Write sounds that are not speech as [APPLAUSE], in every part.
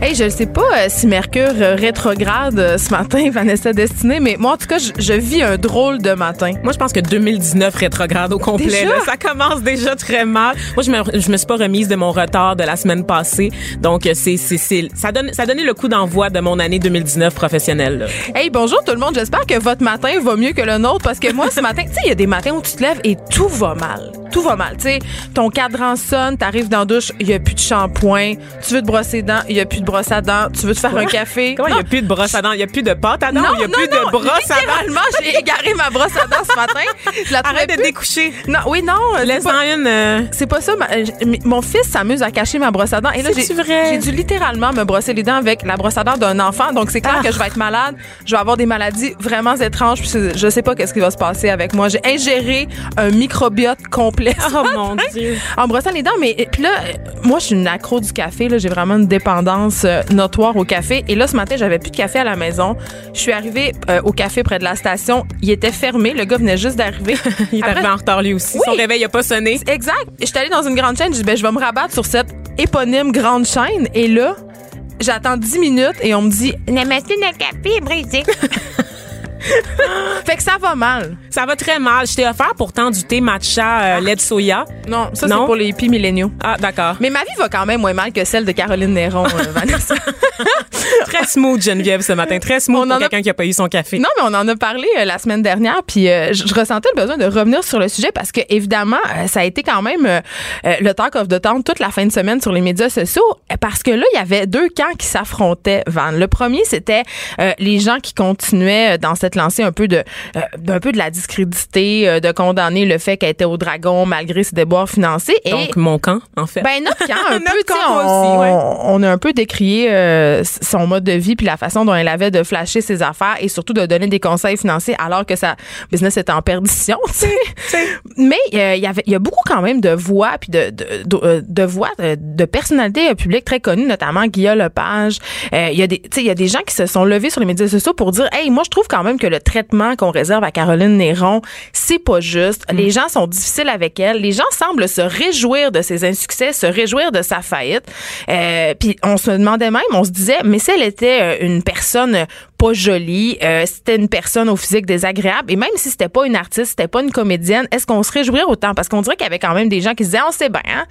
Hey, je ne sais pas euh, si Mercure euh, rétrograde euh, ce matin, [LAUGHS] Vanessa Destinée, mais moi, en tout cas, je, je vis un drôle de matin. Moi, je pense que 2019 rétrograde au complet. Déjà? là. ça commence déjà très mal. Moi, je me, je me suis pas remise de mon retard de la semaine passée. Donc, c'est, c'est, ça donne, ça a donné le coup d'envoi de mon année 2019 professionnelle. là. Hey, bonjour tout le monde. J'espère que votre matin va mieux que le nôtre parce que moi, ce [LAUGHS] matin, tu sais, il y a des matins où tu te lèves et tout va mal. Tout va mal. Tu sais, ton cadran sonne, t'arrives dans la douche, il y a plus de shampoing. Tu veux te brosser les dents, il y a plus de brosse à dents. Tu veux te faire un café? Comment il n'y a plus de brosse à dents? Il n'y a plus de pâte à dents? Non, Il n'y a non, plus non, de brosse à dents? littéralement, j'ai [LAUGHS] égaré ma brosse à dents ce matin. Je la Arrête de découcher. Non, oui, non. c'est Laisse-en une. euh, C'est pas ça. ma- euh, mon fils s'amuse à cacher ma brosse à dents. Et là, j'ai dû littéralement me brosser les dents avec la brosse à dents d'un enfant. Donc, c'est clair Ah. que je vais être malade. Je vais avoir des maladies vraiment étranges. Puis je sais pas qu'est-ce qui va se passer avec moi. J'ai ingéré un microbiote complet. Oh mon Dieu. En brossant les dents, mais puis là, euh, moi, je suis une accro du café. J'ai vraiment une dépendance notoire au café. Et là, ce matin, j'avais plus de café à la maison. Je suis arrivée euh, au café près de la station. Il était fermé. Le gars venait juste d'arriver. [LAUGHS] Il est Après- arrivé en retard lui aussi. Oui. Son réveil n'a pas sonné. Exact. J'étais allée dans une grande chaîne, j'ai dit ben je vais me rabattre sur cette éponyme grande chaîne et là J'attends 10 minutes et on me dit la machine à café est brisée. [LAUGHS] [LAUGHS] fait que ça va mal. Ça va très mal. Je t'ai offert pourtant du thé matcha euh, lait de soya. Non, ça c'est pour les hippies milléniaux. Ah, d'accord. Mais ma vie va quand même moins mal que celle de Caroline Néron, euh, [LAUGHS] Vanessa. [LAUGHS] Très smooth, Geneviève, ce matin. Très smooth On pour a- quelqu'un qui a pas eu son café. Non, mais on en a parlé euh, la semaine dernière, puis je, ressentais le besoin de revenir sur le sujet parce que évidemment, ça a été quand même le talk of the town toute la fin de semaine sur les médias sociaux parce que là, il y avait deux camps qui s'affrontaient. Van, le premier, c'était les gens qui continuaient dans cette lancée un peu de euh, d'un peu de la discréditer, euh, de condamner le fait qu'elle était au dragon malgré ses déboires financiers. Et Donc, mon camp, en fait. ben notre camp un [LAUGHS] Notre peu, camp on, aussi, ouais. on a un peu décrié euh, son mode de vie puis la façon dont elle avait de flasher ses affaires et surtout de donner des conseils financiers alors que sa business était en perdition. [LAUGHS] Mais euh, il y avait, il y a beaucoup quand même de voix puis de de, de, euh, de voix de, de personnalités publiques très connues, notamment Guillaume Lepage. Il y a des, il y a des gens qui se sont levés sur les médias sociaux pour dire, hey, moi je trouve quand même que le traitement qu'on réserve à Caroline Néron, c'est pas juste. Les gens sont difficiles avec elle. Les gens semblent se réjouir de ses insuccès, se réjouir de sa faillite. Euh, puis on se demandait même, on se disait, mais si elle était euh, une personne pas jolie, euh, c'était une personne au physique désagréable, et même si c'était pas une artiste, c'était pas une comédienne, est-ce qu'on se réjouirait autant? Parce qu'on dirait qu'il y avait quand même des gens qui se disaient, on sait bien, hein?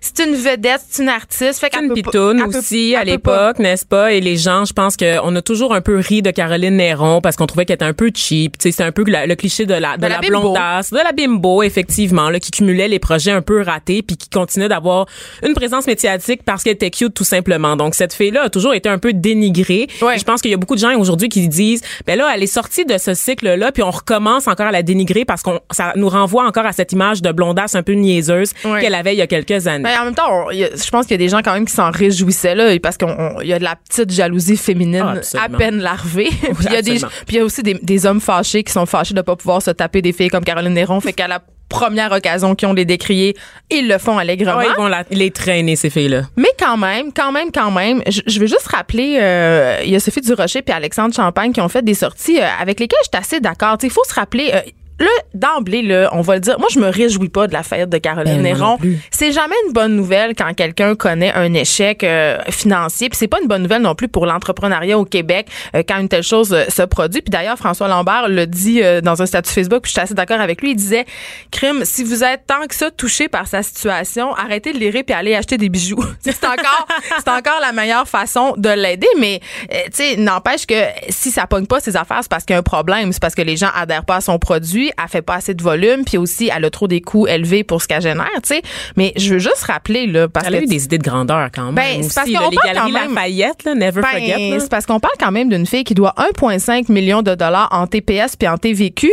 c'est une vedette, c'est une artiste, fait qu'elle une pas- pitoune peut- aussi à l'époque, n'est-ce pas? Et les gens, je pense qu'on a toujours un peu ri de Caroline Néron parce qu'on trouvait qu'elle était un peu cheap. Tu sais, c'est un peu la- le cliché de la, de De la, la blondasse, de la bimbo, effectivement, là, qui cumulait les projets un peu ratés puis qui continuait d'avoir une présence médiatique parce qu'elle était cute tout simplement. Donc, cette fille-là a toujours été un peu dénigrée. Ouais. Je pense qu'il y a beaucoup de gens aujourd'hui qui disent, ben là, elle est sortie de ce cycle-là puis on recommence encore à la dénigrer parce qu'on, ça nous renvoie encore à cette image de blondasse un peu niaiseuse qu'elle avait il y a quelques années. Mais en même temps, on- il y a- je pense qu'il y a des gens quand même qui s'en réjouissaient là, parce qu'il y a de la petite jalousie féminine Ah, à peine larvée. [LAUGHS] Puis il y a des, absolument. puis il y a aussi des, des hommes fâchés qui sont fâchés de pas pouvoir se taper des filles comme Caroline Néron, fait qu'à la première occasion qu'ils ont les décrier, ils le font allègrement. Ouais, ils vont la- les traîner, ces filles-là. Mais quand même, quand même, quand même, je, je veux juste rappeler, euh, il y a Sophie Durocher puis Alexandre Champagne qui ont fait des sorties euh, avec lesquelles je suis assez d'accord. Tu sais, Il faut se rappeler. euh, Là, d'emblée, là, on va le dire, moi, je me réjouis pas de la faillite de Caroline Ben, Néron. C'est jamais une bonne nouvelle quand quelqu'un connaît un échec euh, financier. Puis c'est pas une bonne nouvelle non plus pour l'entrepreneuriat au Québec euh, quand une telle chose euh, se produit. Puis d'ailleurs, François Lambert le dit euh, dans un statut Facebook, puis je suis assez d'accord avec lui. Il disait, crime, si vous êtes tant que ça touché par sa situation, arrêtez de l'ire puis allez acheter des bijoux. [LAUGHS] c'est encore, c'est encore la meilleure façon de l'aider. Mais euh, tu sais, n'empêche que si ça pogne pas ses affaires, c'est parce qu'il y a un problème. C'est parce que les gens adhèrent pas à son produit, elle fait pas assez de volume, puis aussi elle a trop des coûts élevés pour ce qu'elle génère. Tu sais, mais je veux juste rappeler là, parce Elle a que eu des idées de grandeur quand même. Ben, c'est parce qu'on parle galeries quand même- Lafayette, là, never Ben, forget. c'est parce qu'on parle quand même d'une fille qui doit 1,5 million de dollars en TPS puis en TVQ.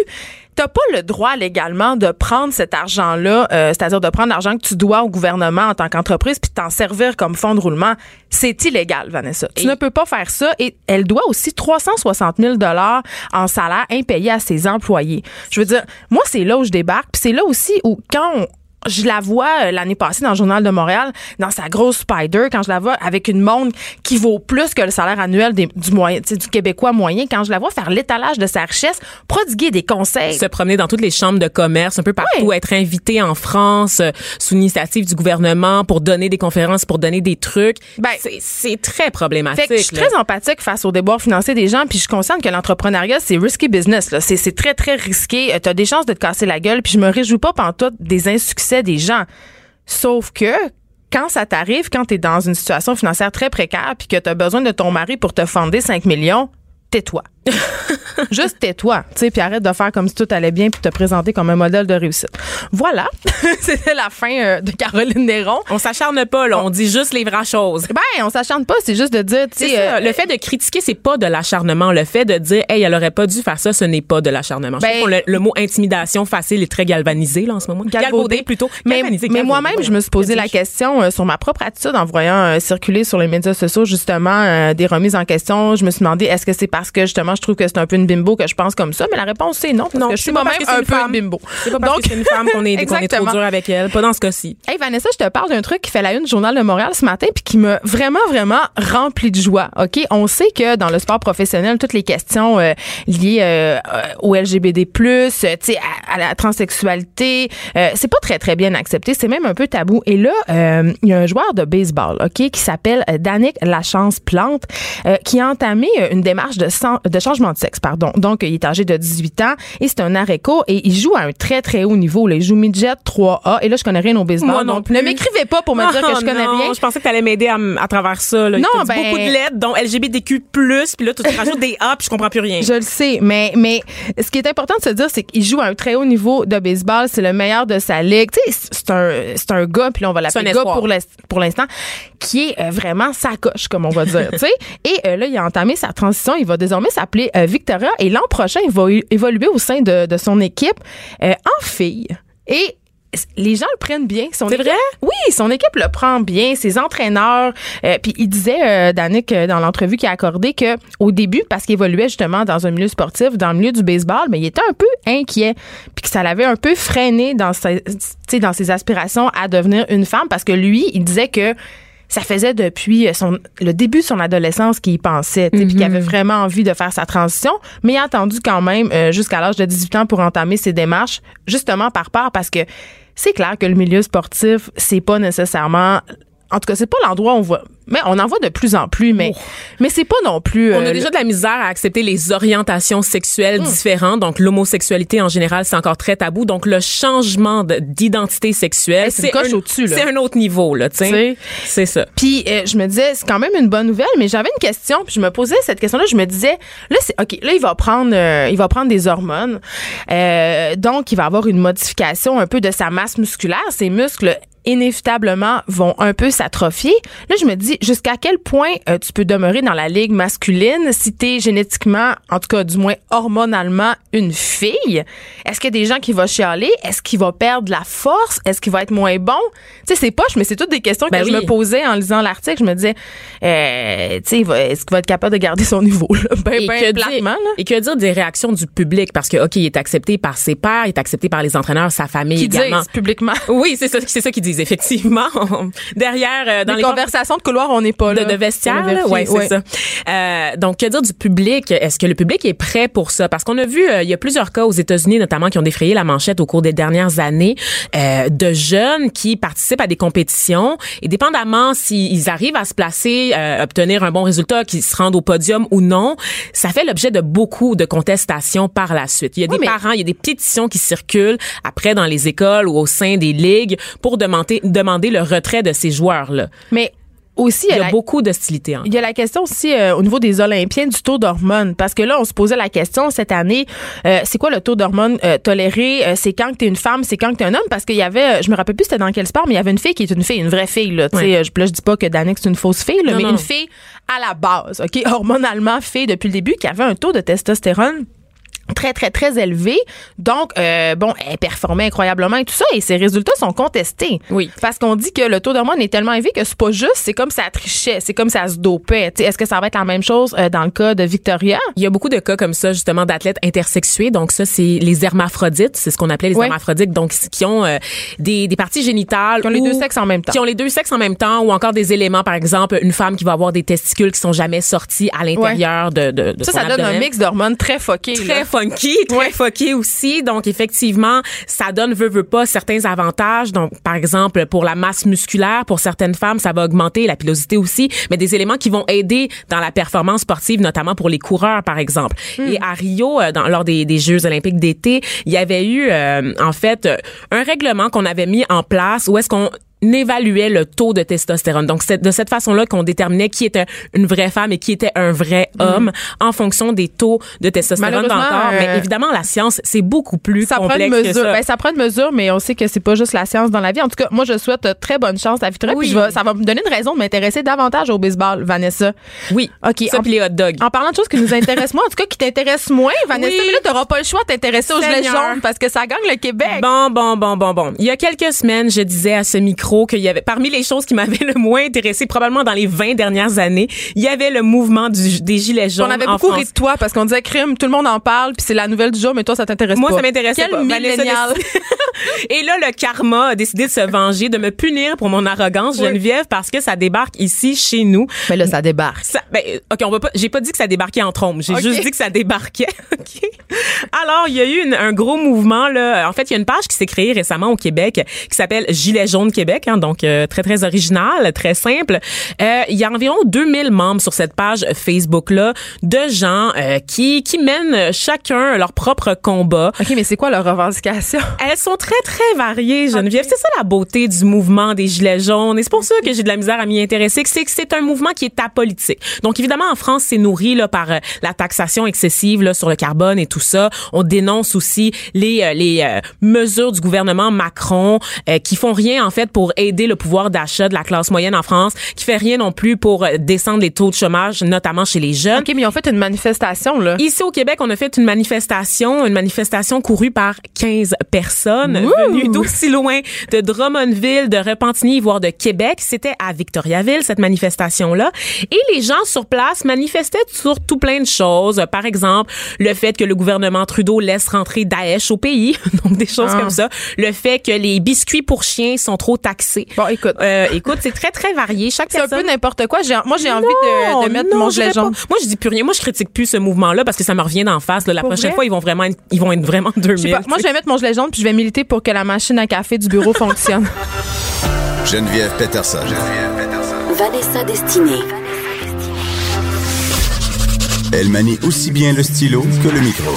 T'as pas le droit légalement de prendre cet argent-là, euh, c'est-à-dire de prendre l'argent que tu dois au gouvernement en tant qu'entreprise puis t'en servir comme fonds de roulement. C'est illégal, Vanessa. Tu ne peux pas faire ça. Et elle doit aussi 360 000 dollars en salaire impayé à ses employés. Je veux dire, moi, c'est là où je débarque. Puis c'est là aussi où, quand on, je la vois euh, l'année passée dans le journal de Montréal, dans sa grosse Spider, quand je la vois avec une montre qui vaut plus que le salaire annuel des- du moyen, du Québécois moyen, quand je la vois faire l'étalage de sa richesse, prodiguer des conseils. se promener dans toutes les chambres de commerce, un peu partout, être invité en France euh, sous initiative du gouvernement pour donner des conférences, pour donner des trucs. Ben, c'est, très problématique. Fait que je suis très empathique face aux déboires financiers des gens, puis je suis consciente que l'entrepreneuriat, c'est risky business. C'est, très, très risqué. Tu as des chances de te casser la gueule, puis je me réjouis pas pantoute des insuccès des gens. Sauf que quand ça t'arrive, quand tu es dans une situation financière très précaire, puis que tu besoin de ton mari pour te fonder 5 millions, tais-toi. [LAUGHS] Juste tais-toi, tu sais, puis arrête de faire comme si tout allait bien, puis te présenter comme un modèle de réussite. Voilà, [LAUGHS] c'était la fin euh, de Caroline Néron. On s'acharne pas, là. On dit juste les vraies choses. Ben, on s'acharne pas, c'est juste de dire, tu sais, euh, le fait de critiquer, c'est pas de l'acharnement. Le fait de dire, hey, elle aurait pas dû faire ça, ce n'est pas de l'acharnement. Ben- le, le mot intimidation facile est très galvanisé, là, en ce moment. Galvaudé, plutôt. Mais, Galvanisé, mais galvaudé, moi-même, je me suis posé la question euh, sur ma propre attitude en voyant circuler sur les médias sociaux justement des remises en question. Je me suis demandé est-ce que c'est parce que justement je trouve que c'est un peu une bimbo que je pense comme ça, mais la réponse c'est non parce Non, que je suis moi-même un une peu femme. une bimbo. C'est pas parce que c'est une femme qu'on [LAUGHS] est, qu'on est trop dur avec elle. Pas dans ce cas-ci. Hey Vanessa, je te parle d'un truc qui fait la une du journal de Montréal ce matin puis qui m'a vraiment vraiment rempli de joie. OK, on sait que dans le sport professionnel toutes les questions euh, liées euh, au LGBT+, euh, tu sais à, à la transsexualité, euh, c'est pas très très bien accepté, c'est même un peu tabou. Et là, il y a un joueur de baseball, OK, qui s'appelle Danick Lachance Plante qui a entamé une démarche de, san- de changement de sexe, pardon. Donc il est âgé de 18 ans et c'est un aréco et il joue à un très très haut niveau. Là. Il joue midget 3A et là je connais rien au baseball. Moi non donc plus. ne m'écrivez pas pour me dire que je [LAUGHS] connais non, rien. Je pensais que t'allais m'aider à, travers ça. Là. Il Non, ben- beaucoup de lettres, dont LGBTQ+, puis là, tu te rajoutes des A, puis je comprends plus rien. Je le sais, mais mais ce qui est important de se dire, c'est qu'il joue à un très haut niveau de baseball. C'est le meilleur de sa ligue. Tu sais, c'est un c'est un gars, puis là on va l'appeler un gars pour pour l'instant, qui est euh, vraiment sa coche, comme on va dire. [LAUGHS] tu sais. Et euh, là, il a entamé sa transition. Il va désormais s'appeler euh, Victoria. Et l'an prochain, il va évoluer au sein de, de son équipe euh, en fille. Et les gens le prennent bien. Son C'est équipe- vrai? Oui, son équipe le prend bien, ses entraîneurs. euh, puis il disait, euh, Danick, dans l'entrevue qu'il a accordé, que au début, parce qu'il évoluait justement dans un milieu sportif, dans le milieu du baseball, mais il était un peu inquiet, puis que ça l'avait un peu freiné dans ses, dans ses aspirations à devenir une femme, parce que lui, il disait que ça faisait depuis son, le début de son adolescence qu'il y pensait, puis qu'il avait vraiment envie de faire sa transition, mais il a attendu quand même euh, jusqu'à l'âge de 18 ans pour entamer ses démarches, justement par peur, parce que c'est clair que le milieu sportif, c'est pas nécessairement en tout cas, c'est pas l'endroit où on voit. Mais on en voit de plus en plus, mais, mais c'est pas non plus. On euh, a déjà de la misère à accepter les orientations sexuelles différentes. Donc, l'homosexualité en général, c'est encore très tabou. Donc, le changement de- d'identité sexuelle, Hey, c'est un, au-dessus, là. c'est un autre niveau, là, tu sais. C'est ça. Puis euh, je me disais c'est quand même une bonne nouvelle, mais j'avais une question, puis je me posais cette question-là, je me disais là c'est OK, là il va prendre euh, il va prendre des hormones. Euh, donc il va avoir une modification un peu de sa masse musculaire, ses muscles inévitablement vont un peu s'atrophier. Là, je me dis jusqu'à quel point euh, tu peux demeurer dans la ligue masculine si tu es génétiquement, en tout cas du moins hormonalement, une fille? Est-ce qu'il y a des gens qui vont chialer? Est-ce qu'il va perdre la force? Est-ce qu'il va être moins bon? Tu sais, c'est poche, mais c'est toutes des questions Ben que je oui. me posais en lisant l'article. Je me disais, euh, tu sais, est-ce qu'il va être capable de garder son niveau? Là? Ben, Et ben, que, dire, là. et que dire des réactions du public? Parce que, OK, il est accepté par ses pairs, il est accepté par les entraîneurs, sa famille Qui également. disent publiquement. Oui, c'est ça, c'est ça qu'ils disent, effectivement. [LAUGHS] Derrière, euh, dans les les conversations de couloir, on n'est pas de, là. de vestiaire, là? vérifier. ouais, c'est Ouais. ça. Euh, donc, que dire du public? Est-ce que le public est prêt pour ça? Parce qu'on a vu, euh, il y a plusieurs cas aux États-Unis, notamment, qui ont défrayé la manchette au cours des dernières années, euh, de jeunes qui participent à des compétitions et, dépendamment s'ils arrivent à se placer, euh, obtenir un bon résultat, qu'ils se rendent au podium ou non, ça fait l'objet de beaucoup de contestations par la suite. Il y a Oui, des parents, il y a des pétitions qui circulent après dans les écoles ou au sein des ligues pour demander demander le retrait de ces joueurs-là. Mais aussi, Il y a la- beaucoup d'hostilité. Il y a la question aussi euh, au niveau des Olympiens du taux d'hormones. Parce que là, on se posait la question cette année, euh, c'est quoi le taux d'hormones euh, toléré? C'est quand que t'es une femme, c'est quand que t'es un homme? Parce qu'il y avait, je me rappelle plus c'était dans quel sport, mais il y avait une fille qui est une fille, une vraie fille. Là, Tu je, là, je dis pas que Danick c'est une fausse fille, là, Non, mais non. une fille à la base, OK? Hormonalement fille depuis le début, qui avait un taux de testostérone très, très, très élevé. Donc, euh, bon, elle performait incroyablement et tout ça, et ses résultats sont contestés. Oui. Parce qu'on dit que le taux d'hormones est tellement élevé que c'est pas juste, c'est comme ça trichait, c'est comme ça se dopait. Est-ce que ça va être la même chose euh, dans le cas de Victoria? Il y a beaucoup de cas comme ça, justement, d'athlètes intersexués. Donc, ça, c'est les hermaphrodites. C'est ce qu'on appelait les hermaphrodites. Donc, qui ont euh, des, des parties génitales. Qui ont les deux sexes en même temps. Qui ont les deux sexes en même temps ou encore des éléments, par exemple, une femme qui va avoir des testicules qui sont jamais sortis à l'intérieur de, de, de Ça, son ça donne un abdomen. mix d'hormones très foqué. très funky, très funky aussi. Donc effectivement, ça donne veut veut pas certains avantages. Donc par exemple pour la masse musculaire, pour certaines femmes, ça va augmenter la pilosité aussi, mais des éléments qui vont aider dans la performance sportive, notamment pour les coureurs par exemple. Et à Rio, euh, dans, lors des, des Jeux olympiques d'été, il y avait eu euh, en fait euh, un règlement qu'on avait mis en place où est-ce qu'on évaluait le taux de testostérone. Donc, c'est de cette façon-là qu'on déterminait qui était une vraie femme et qui était un vrai homme en fonction des taux de testostérone dans le. Mais euh, évidemment, la science, c'est beaucoup plus Ça prend une que mesure. ça. Ben, ça prend une mesure, mais on sait que c'est pas juste la science dans la vie. En tout cas, moi, je souhaite euh, très bonne chance à Victoria. Oui. Ça va me donner une raison de m'intéresser davantage au baseball, Vanessa. oui. OK. Ça, en, puis les hot dogs. en parlant de choses qui nous intéressent moins, en tout cas, qui t'intéressent moins, Vanessa, Oui. mais là, t'auras pas le choix de t'intéresser aux gilets jaunes parce que ça gagne le Québec. Bon, bon, bon, bon, bon. Il y a quelques semaines, je disais à ce micro qu'il y avait, parmi les choses qui m'avaient [LAUGHS] le moins intéressé, probablement dans les 20 dernières années, il y avait le mouvement du- des Gilets jaunes. on avait en beaucoup France. ri de toi parce qu'on disait crime, tout le monde en parle, puis c'est la nouvelle du jour, mais toi, ça t'intéresse pas. Moi, ça m'intéressait Quel pas. Millénial. [LAUGHS] Et là, le karma a décidé de se venger, de me punir pour mon arrogance, Oui. Geneviève, parce que ça débarque ici, chez nous. Mais là, ça débarque. Ça, ben, OK, on va pas, j'ai pas dit que ça débarquait en trombe. J'ai juste dit que ça débarquait. [LAUGHS] OK? Alors, il y a eu une- un gros mouvement, là. En fait, il y a une page qui s'est créée récemment au Québec qui s'appelle Gilets jaunes Québec, hein, donc euh, très, très original, très simple. Euh, il y a environ 2000 membres sur cette page Facebook-là de gens euh, qui, qui mènent chacun leur propre combat. OK, mais c'est quoi leur revendication? Elles sont très, très variées, Geneviève. C'est ça la beauté du mouvement des Gilets jaunes. Et c'est pour ça que j'ai de la misère à m'y intéresser, c'est que c'est un mouvement qui est apolitique. Donc, évidemment, en France, c'est nourri là, par euh, la taxation excessive là, sur le carbone et tout ça. On dénonce aussi les, euh, les euh, mesures du gouvernement Macron qui font rien, en fait, pour aider le pouvoir d'achat de la classe moyenne en France, qui fait rien non plus pour euh, descendre les taux de chômage, notamment chez les jeunes. OK, mais ils ont fait une manifestation, là. Ici au Québec, on a fait une manifestation, une manifestation courue par 15 personnes Wouh! venues d'aussi loin de Drummondville, de Repentigny, voire de Québec. C'était à Victoriaville cette manifestation-là, et les gens sur place manifestaient sur tout plein de choses. Par exemple, le fait que le gouvernement Trudeau laisse rentrer Daesh au pays, [LAUGHS] donc des choses Ah. comme ça. Le fait que les biscuits pour chiens sont trop Bon, écoute. Euh, écoute, c'est très très varié. Chaque C'est un peu n'importe quoi. J'ai- Moi, j'ai envie de, de mettre non, mon je gilet jaune. Moi, je dis plus rien. Moi, je critique plus ce mouvement-là parce que ça me revient d'en face. là. La Pour prochaine vrai? fois, ils vont vraiment, être- ils vont être vraiment 2000. Je sais pas. Moi, je vais mettre mon gilet jaune puis je vais militer pour que la machine à café du bureau fonctionne. [LAUGHS] Geneviève Peterson. Vanessa Destinée. Elle manie aussi bien le stylo que le micro.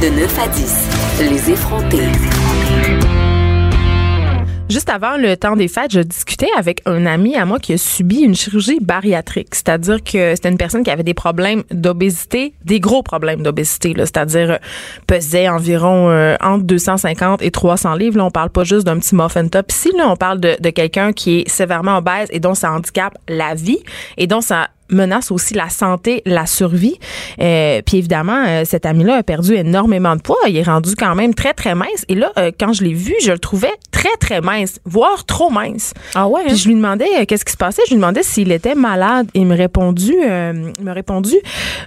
De 9 à 10, les effrontés. Juste avant le temps des fêtes, je discutais avec un ami à moi qui a subi une chirurgie bariatrique, c'est-à-dire que c'était une personne qui avait des problèmes d'obésité, des gros problèmes d'obésité, c'est-à-dire euh, pesait environ euh, entre 250 et 300 livres. Là, on parle pas juste d'un petit muffin top. Là, on parle de, de quelqu'un qui est sévèrement obèse et dont ça handicape la vie et dont ça menace aussi la santé, la survie. Euh, puis évidemment, euh, cet ami-là a perdu énormément de poids. Il est rendu quand même très, très mince. Et là, euh, quand je l'ai vu, je le trouvais très, très mince, voire trop mince. Ah ouais, Puis hein? je lui demandais euh, qu'est-ce qui se passait? Je lui demandais s'il était malade. Il me répondu, euh, il m'a répondu,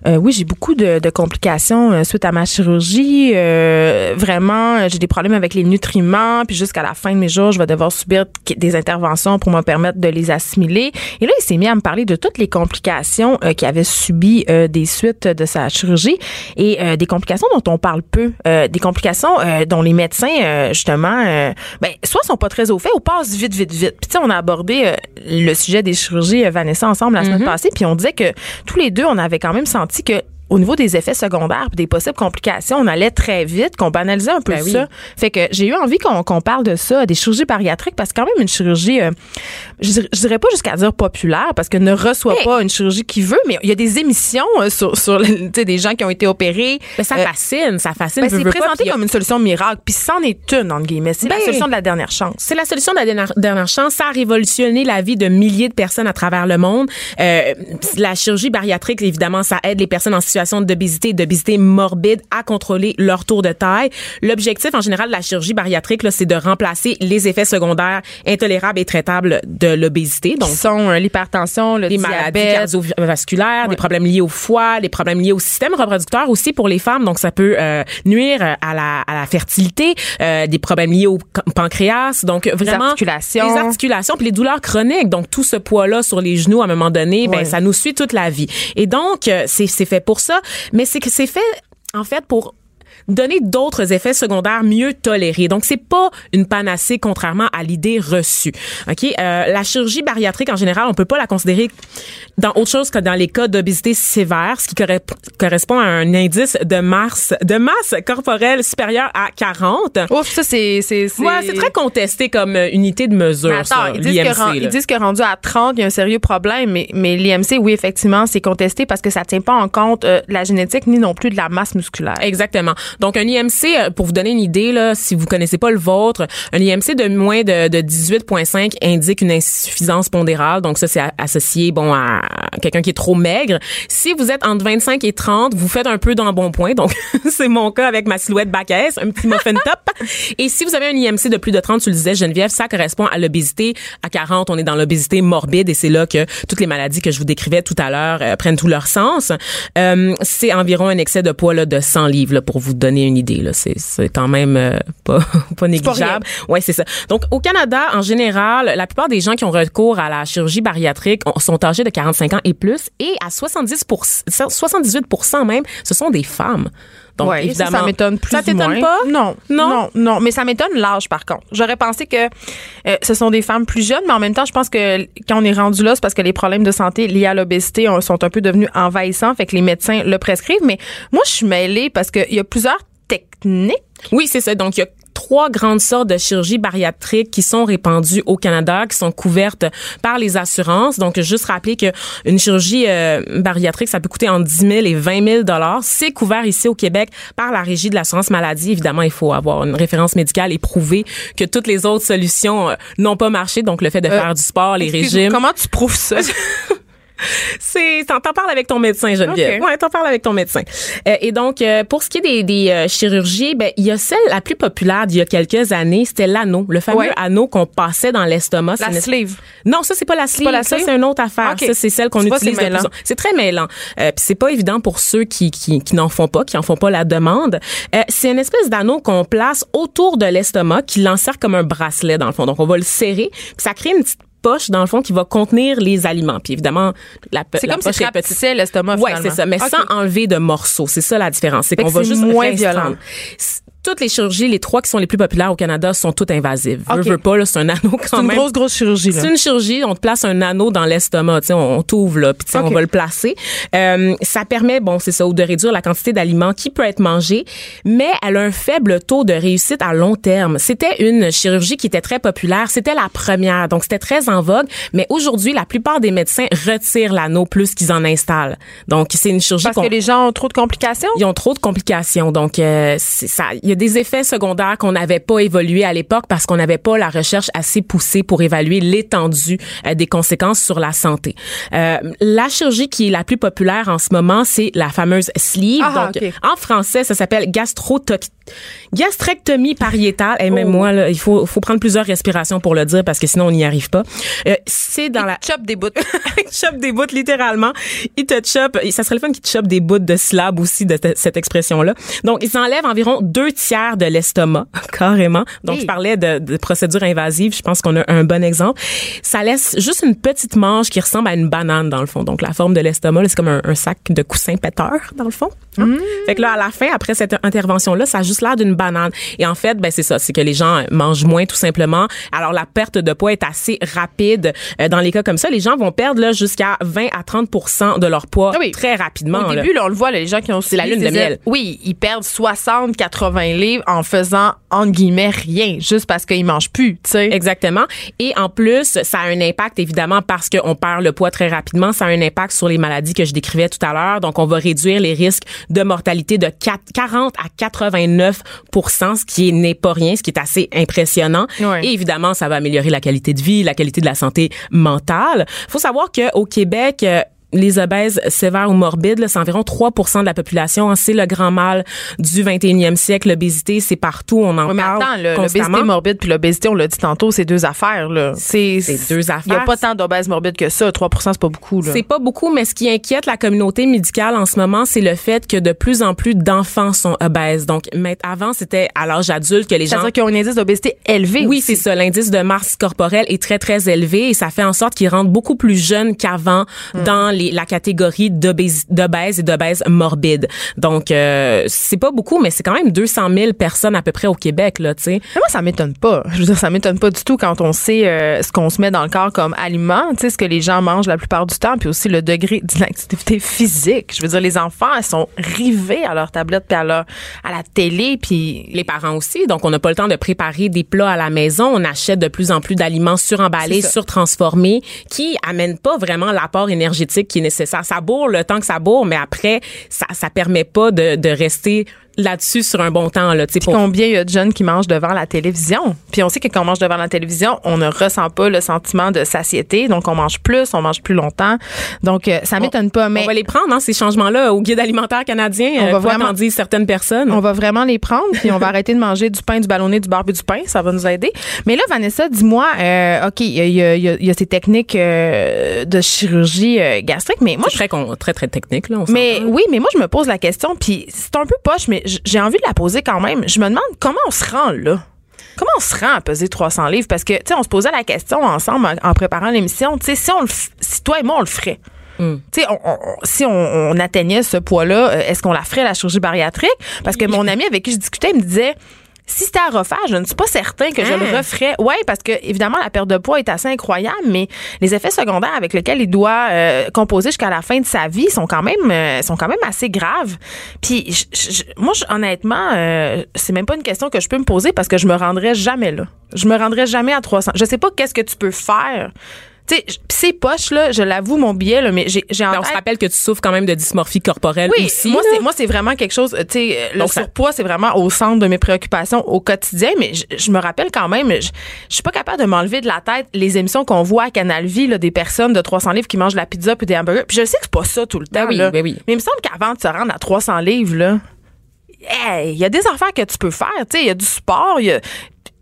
euh, oui, j'ai beaucoup de, de complications suite à ma chirurgie. Euh, vraiment, j'ai des problèmes avec les nutriments. Puis jusqu'à la fin de mes jours, je vais devoir subir des interventions pour me permettre de les assimiler. Et là, il s'est mis à me parler de toutes les complications euh, qu'il avait subies euh, des suites de sa chirurgie et euh, des complications dont on parle peu, des complications dont les médecins justement, ben soit sont pas très au fait ou passent vite, vite, vite. Puis tu sais, on a abordé le sujet des chirurgies Vanessa ensemble la semaine passée, puis on disait que tous les deux, on avait quand même senti que au niveau des effets secondaires puis des possibles complications, on allait très vite, qu'on banalisait un peu Ben oui. ça. Fait que j'ai eu envie qu'on qu'on parle de ça, des chirurgies bariatriques, parce que quand même une chirurgie, euh, je, dirais- je dirais pas jusqu'à dire populaire, parce que ne reçoit Hey. pas une chirurgie qui veut, mais il y a des émissions euh, sur, sur des gens qui ont été opérés. Ben, ça Euh, fascine, ça fascine. ben, c'est pas, présenté comme une solution miracle, puis c'en est une, entre guillemets. C'est la solution de la dernière chance. C'est la solution de la dernière, dernière chance. Ça a révolutionné la vie de milliers de personnes à travers le monde. Euh, la chirurgie bariatrique, évidemment, ça aide les personnes en situation présentation d'obésité et d'obésité morbide à contrôler leur tour de taille. L'objectif en général de la chirurgie bariatrique, c'est de remplacer les effets secondaires intolérables et traitables de l'obésité. Donc, sont euh, l'hypertension, le les maladies cardiovasculaires, des problèmes liés au foie, des problèmes liés au système reproducteur aussi pour les femmes. Donc, ça peut euh, nuire à la, à la fertilité, euh, des problèmes liés au pancréas. Donc, vraiment. Les articulations. Les articulations, puis les douleurs chroniques. Donc, tout ce poids-là sur les genoux, à un moment donné, ben, ça nous suit toute la vie. Et donc, euh, c'est fait pour Mais c'est que c'est fait, en fait, pour donner d'autres effets secondaires mieux tolérés. Donc c'est pas une panacée contrairement à l'idée reçue. OK, euh, la chirurgie bariatrique en général, on peut pas la considérer dans autre chose que dans les cas d'obésité sévère, ce qui correspond à un indice de masse de masse corporelle supérieure à 40. Ouf, ça c'est c'est Ouais, c'est très contesté comme euh, unité de mesure mais attends, ils, disent que, ils disent que rendu à 30, il y a un sérieux problème mais mais l'IMC oui effectivement, c'est contesté parce que ça tient pas en compte euh, la génétique ni non plus de la masse musculaire. Exactement. Donc un IMC euh, pour vous donner une idée là, si vous connaissez pas le vôtre, un IMC de moins de, de 18.5 indique une insuffisance pondérale. Donc ça c'est associé bon à quelqu'un qui est trop maigre. Si vous êtes entre 25 et 30, vous faites un peu dans bon point. Donc, [LAUGHS] c'est mon cas avec ma silhouette back un petit muffin top. Et si vous avez un IMC de plus de 30, tu le disais, Geneviève, ça correspond à l'obésité. À 40, on est dans l'obésité morbide et c'est là que toutes les maladies que je vous décrivais tout à l'heure euh, prennent tout leur sens. Euh, c'est environ un excès de poids là, de 100 livres là, pour vous donner une idée. Là. C'est, c'est quand même euh, pas, [LAUGHS] pas négligeable. Ouais, c'est ça. Donc, au Canada, en général, la plupart des gens qui ont recours à la chirurgie bariatrique sont âgés de 45 ans et plus, et à 70 78% même, ce sont des femmes. Donc, évidemment, ça, m'étonne plus. Ça t'étonne pas? Non, non, non, non. Mais ça m'étonne l'âge, par contre. J'aurais pensé que euh, ce sont des femmes plus jeunes, mais en même temps, je pense que quand on est rendu là, c'est parce que les problèmes de santé liés à l'obésité sont un peu devenus envahissants, fait que les médecins le prescrivent. Mais moi, je suis mêlée parce qu'il y a plusieurs techniques. Oui, c'est ça. Donc, il y a trois grandes sortes de chirurgie bariatrique qui sont répandues au Canada, qui sont couvertes par les assurances. Donc, juste rappeler que une chirurgie euh, bariatrique, ça peut coûter entre 10 000 et 20 000 dollars. C'est couvert ici au Québec par la Régie de l'assurance maladie. Évidemment, il faut avoir une référence médicale et prouver que toutes les autres solutions euh, n'ont pas marché. Donc, le fait de euh, faire du sport, les régimes. Comment tu prouves ça? [LAUGHS] [LAUGHS] c'est t'en parles avec ton médecin Geneviève. Okay. Ouais, t'en parles avec ton médecin. Euh, et donc euh, pour ce qui est des, des euh, chirurgies, ben il y a celle la plus populaire d'il y a quelques années, c'était l'anneau, le fameux anneau qu'on passait dans l'estomac. La sleeve. Non, ça c'est pas la sleeve. Pas la ça c'est une autre affaire. Ça c'est celle qu'on utilise C'est très mêlant. Puis c'est pas évident pour ceux qui qui, qui n'en font pas, qui en font pas la demande. c'est une espèce d'anneau qu'on place autour de l'estomac qui l'enserre comme un bracelet dans le fond. Donc on va le serrer, puis ça crée une petite poche dans le fond qui va contenir les aliments. Puis évidemment, la, c'est comme si tu l'estomac. Ouais, c'est ça, mais sans enlever de morceaux. C'est ça la différence. C'est qu'on va juste moins violent toutes les chirurgies, les trois qui sont les plus populaires au Canada, sont toutes invasives. Okay. Veux, pas, c'est un anneau quand C'est une grosse, grosse chirurgie. C'est une chirurgie, on te place un anneau dans l'estomac, tu sais, on, t'ouvre là, puis on va le placer. Euh, ça permet, bon, c'est ça, de réduire la quantité d'aliments qui peut être mangé, mais elle a un faible taux de réussite à long terme. C'était une chirurgie qui était très populaire, c'était la première, donc c'était très en vogue, mais aujourd'hui, la plupart des médecins retirent l'anneau plus qu'ils en installent. Donc, c'est une chirurgie Parce que les gens ont trop de complications? Ils ont trop de complications, donc euh, ça, il y a des effets secondaires qu'on n'avait pas évolué à l'époque parce qu'on n'avait pas la recherche assez poussée pour évaluer l'étendue euh, des conséquences sur la santé. Euh, la chirurgie qui est la plus populaire en ce moment, c'est la fameuse sleeve. Ah, Donc, en français, ça s'appelle gastrectomie pariétale. Et même oh. moi, là, il faut, faut prendre plusieurs respirations pour le dire parce que sinon on n'y arrive pas. Euh, c'est dans la chop des bouts, [LAUGHS] chop des bouts littéralement. Il te chop. Ça serait le fun qu'il te chope des bouts de slab aussi de cette expression là. Donc, il s'enlève environ deux tiers de l'estomac, [LAUGHS] carrément. Donc, je parlais de, de procédure invasive. Je pense qu'on a un bon exemple. Ça laisse juste une petite manche qui ressemble à une banane, dans le fond. Donc, la forme de l'estomac, c'est comme un, sac de coussins péteurs, dans le fond. Hein? Mmh. Fait que là, à la fin, après cette intervention-là, ça a juste l'air d'une banane. Et en fait, ben, c'est ça. C'est que les gens mangent moins, tout simplement. Alors, la perte de poids est assez rapide. Euh, dans les cas comme ça, les gens vont perdre là jusqu'à 20 à 30% de leur poids ah très rapidement. Au début, là. on le voit, les gens qui ont c'est la lune de miel. Oui, ils perdent 60, 80 livres en faisant entre guillemets rien, juste parce qu'ils mangent plus, tu sais. Exactement. Et en plus, ça a un impact évidemment parce qu'on perd le poids très rapidement. Ça a un impact sur les maladies que je décrivais tout à l'heure. Donc, on va réduire les risques de mortalité de 40 à 89 ce qui n'est pas rien, ce qui est assez impressionnant. Et évidemment, ça va améliorer la qualité de vie, la qualité de la santé mentale. Faut savoir qu'au Québec, euh, les obèses sévères ou morbides, c'est environ 3 de la population. Hein. C'est le grand mal du 21e siècle. L'obésité, c'est partout. On en Oui, mais parle attends, l'obésité morbide puis l'obésité, on l'a dit tantôt, c'est deux affaires. là. C'est deux Il n'y a affaires. pas tant d'obèses morbides que ça. 3 c'est pas beaucoup. C'est pas beaucoup, mais ce qui inquiète la communauté médicale en ce moment, c'est le fait que de plus en plus d'enfants sont obèses. Donc, mais avant, c'était à l'âge adulte que les gens C'est-à-dire qu'ils ont un indice d'obésité élevé. Oui, c'est ça. L'indice de masse corporelle est très, très élevé et ça fait en sorte qu'ils rentrent beaucoup plus jeunes qu'avant Hmm. dans les, la catégorie d'obèse et d'obèse morbide. Donc, euh, c'est pas beaucoup, mais c'est quand même 200 000 personnes à peu près au Québec, là, tu sais. Moi, ça m'étonne pas. Je veux dire, ça m'étonne pas du tout quand on sait euh, ce qu'on se met dans le corps comme aliment, tu sais, ce que les gens mangent la plupart du temps, puis aussi le degré [LAUGHS] d'inactivité physique. Je veux dire, les enfants, ils sont rivés à leur tablette puis à, leur, à la télé, puis Les parents aussi. Donc, on n'a pas le temps de préparer des plats à la maison. On achète de plus en plus d'aliments suremballés, surtransformés, qui amènent pas vraiment l'apport énergétique qui nécessaire. Ça bourre le temps que ça bourre, mais après, ça, ça permet pas de, de rester là-dessus sur un bon temps, là, tu sais, pour combien il y a de jeunes qui mangent devant la télévision? Puis on sait que quand on mange devant la télévision, on ne ressent pas le sentiment de satiété, donc on mange plus, on mange plus longtemps. Donc euh, ça m'étonne pas, mais On va les prendre, hein, ces changements-là, au guide alimentaire canadien. On euh, va vraiment- disent certaines personnes. On va vraiment les prendre, puis on va [LAUGHS] arrêter de manger du pain, du ballonné, du barbe et du pain. Ça va nous aider. Mais là, Vanessa, dis-moi, euh, OK, il y a, il y a- il y a- ces techniques euh, de chirurgie euh, gastrique, mais moi, C'est très, très, très technique, là. on mais oui, mais moi, je me pose la question, puis c'est un peu poche, mais j'ai envie de la poser quand même. Je me demande comment on se rend là. Comment on se rend à peser 300 livres? Parce que, tu sais, on se posait la question ensemble en, en préparant l'émission. Tu sais, si, on le si toi et moi, on le ferait. Tu sais, on- on- si on, on atteignait ce poids-là, euh, est-ce qu'on la ferait, la chirurgie bariatrique? Parce que mon ami avec qui je discutais, il me disait, si c'était à refaire, je ne suis pas certain que je Hein? le referais. Ouais, parce que évidemment la perte de poids est assez incroyable, mais les effets secondaires avec lesquels il doit euh, composer jusqu'à la fin de sa vie sont quand même euh, sont quand même assez graves. Puis je- je- moi, je- honnêtement, euh, c'est même pas une question que je peux me poser parce que je me rendrais jamais là. Je me rendrais jamais à 300. Je sais pas qu'est-ce que tu peux faire. Tu sais, j- pis c'est poche là, je l'avoue mon billet là, mais j'ai j'ai en Mais on se rappelle que tu souffres quand même de dysmorphie corporelle oui, aussi. moi c'est moi c'est vraiment quelque chose, euh, tu sais, euh, le Donc, surpoids c'est vraiment au centre de mes préoccupations au quotidien, mais je, je me rappelle quand même, je, je suis pas capable de m'enlever de la tête les émissions qu'on voit à Canal Vie là, des personnes de 300 livres qui mangent de la pizza puis des hamburgers. Puis je sais que c'est pas ça tout le temps Ben oui, là. ben oui. Mais il me semble qu'avant de se rendre à 300 livres là, hey, il y a des affaires que tu peux faire, tu sais, il y a du sport, y a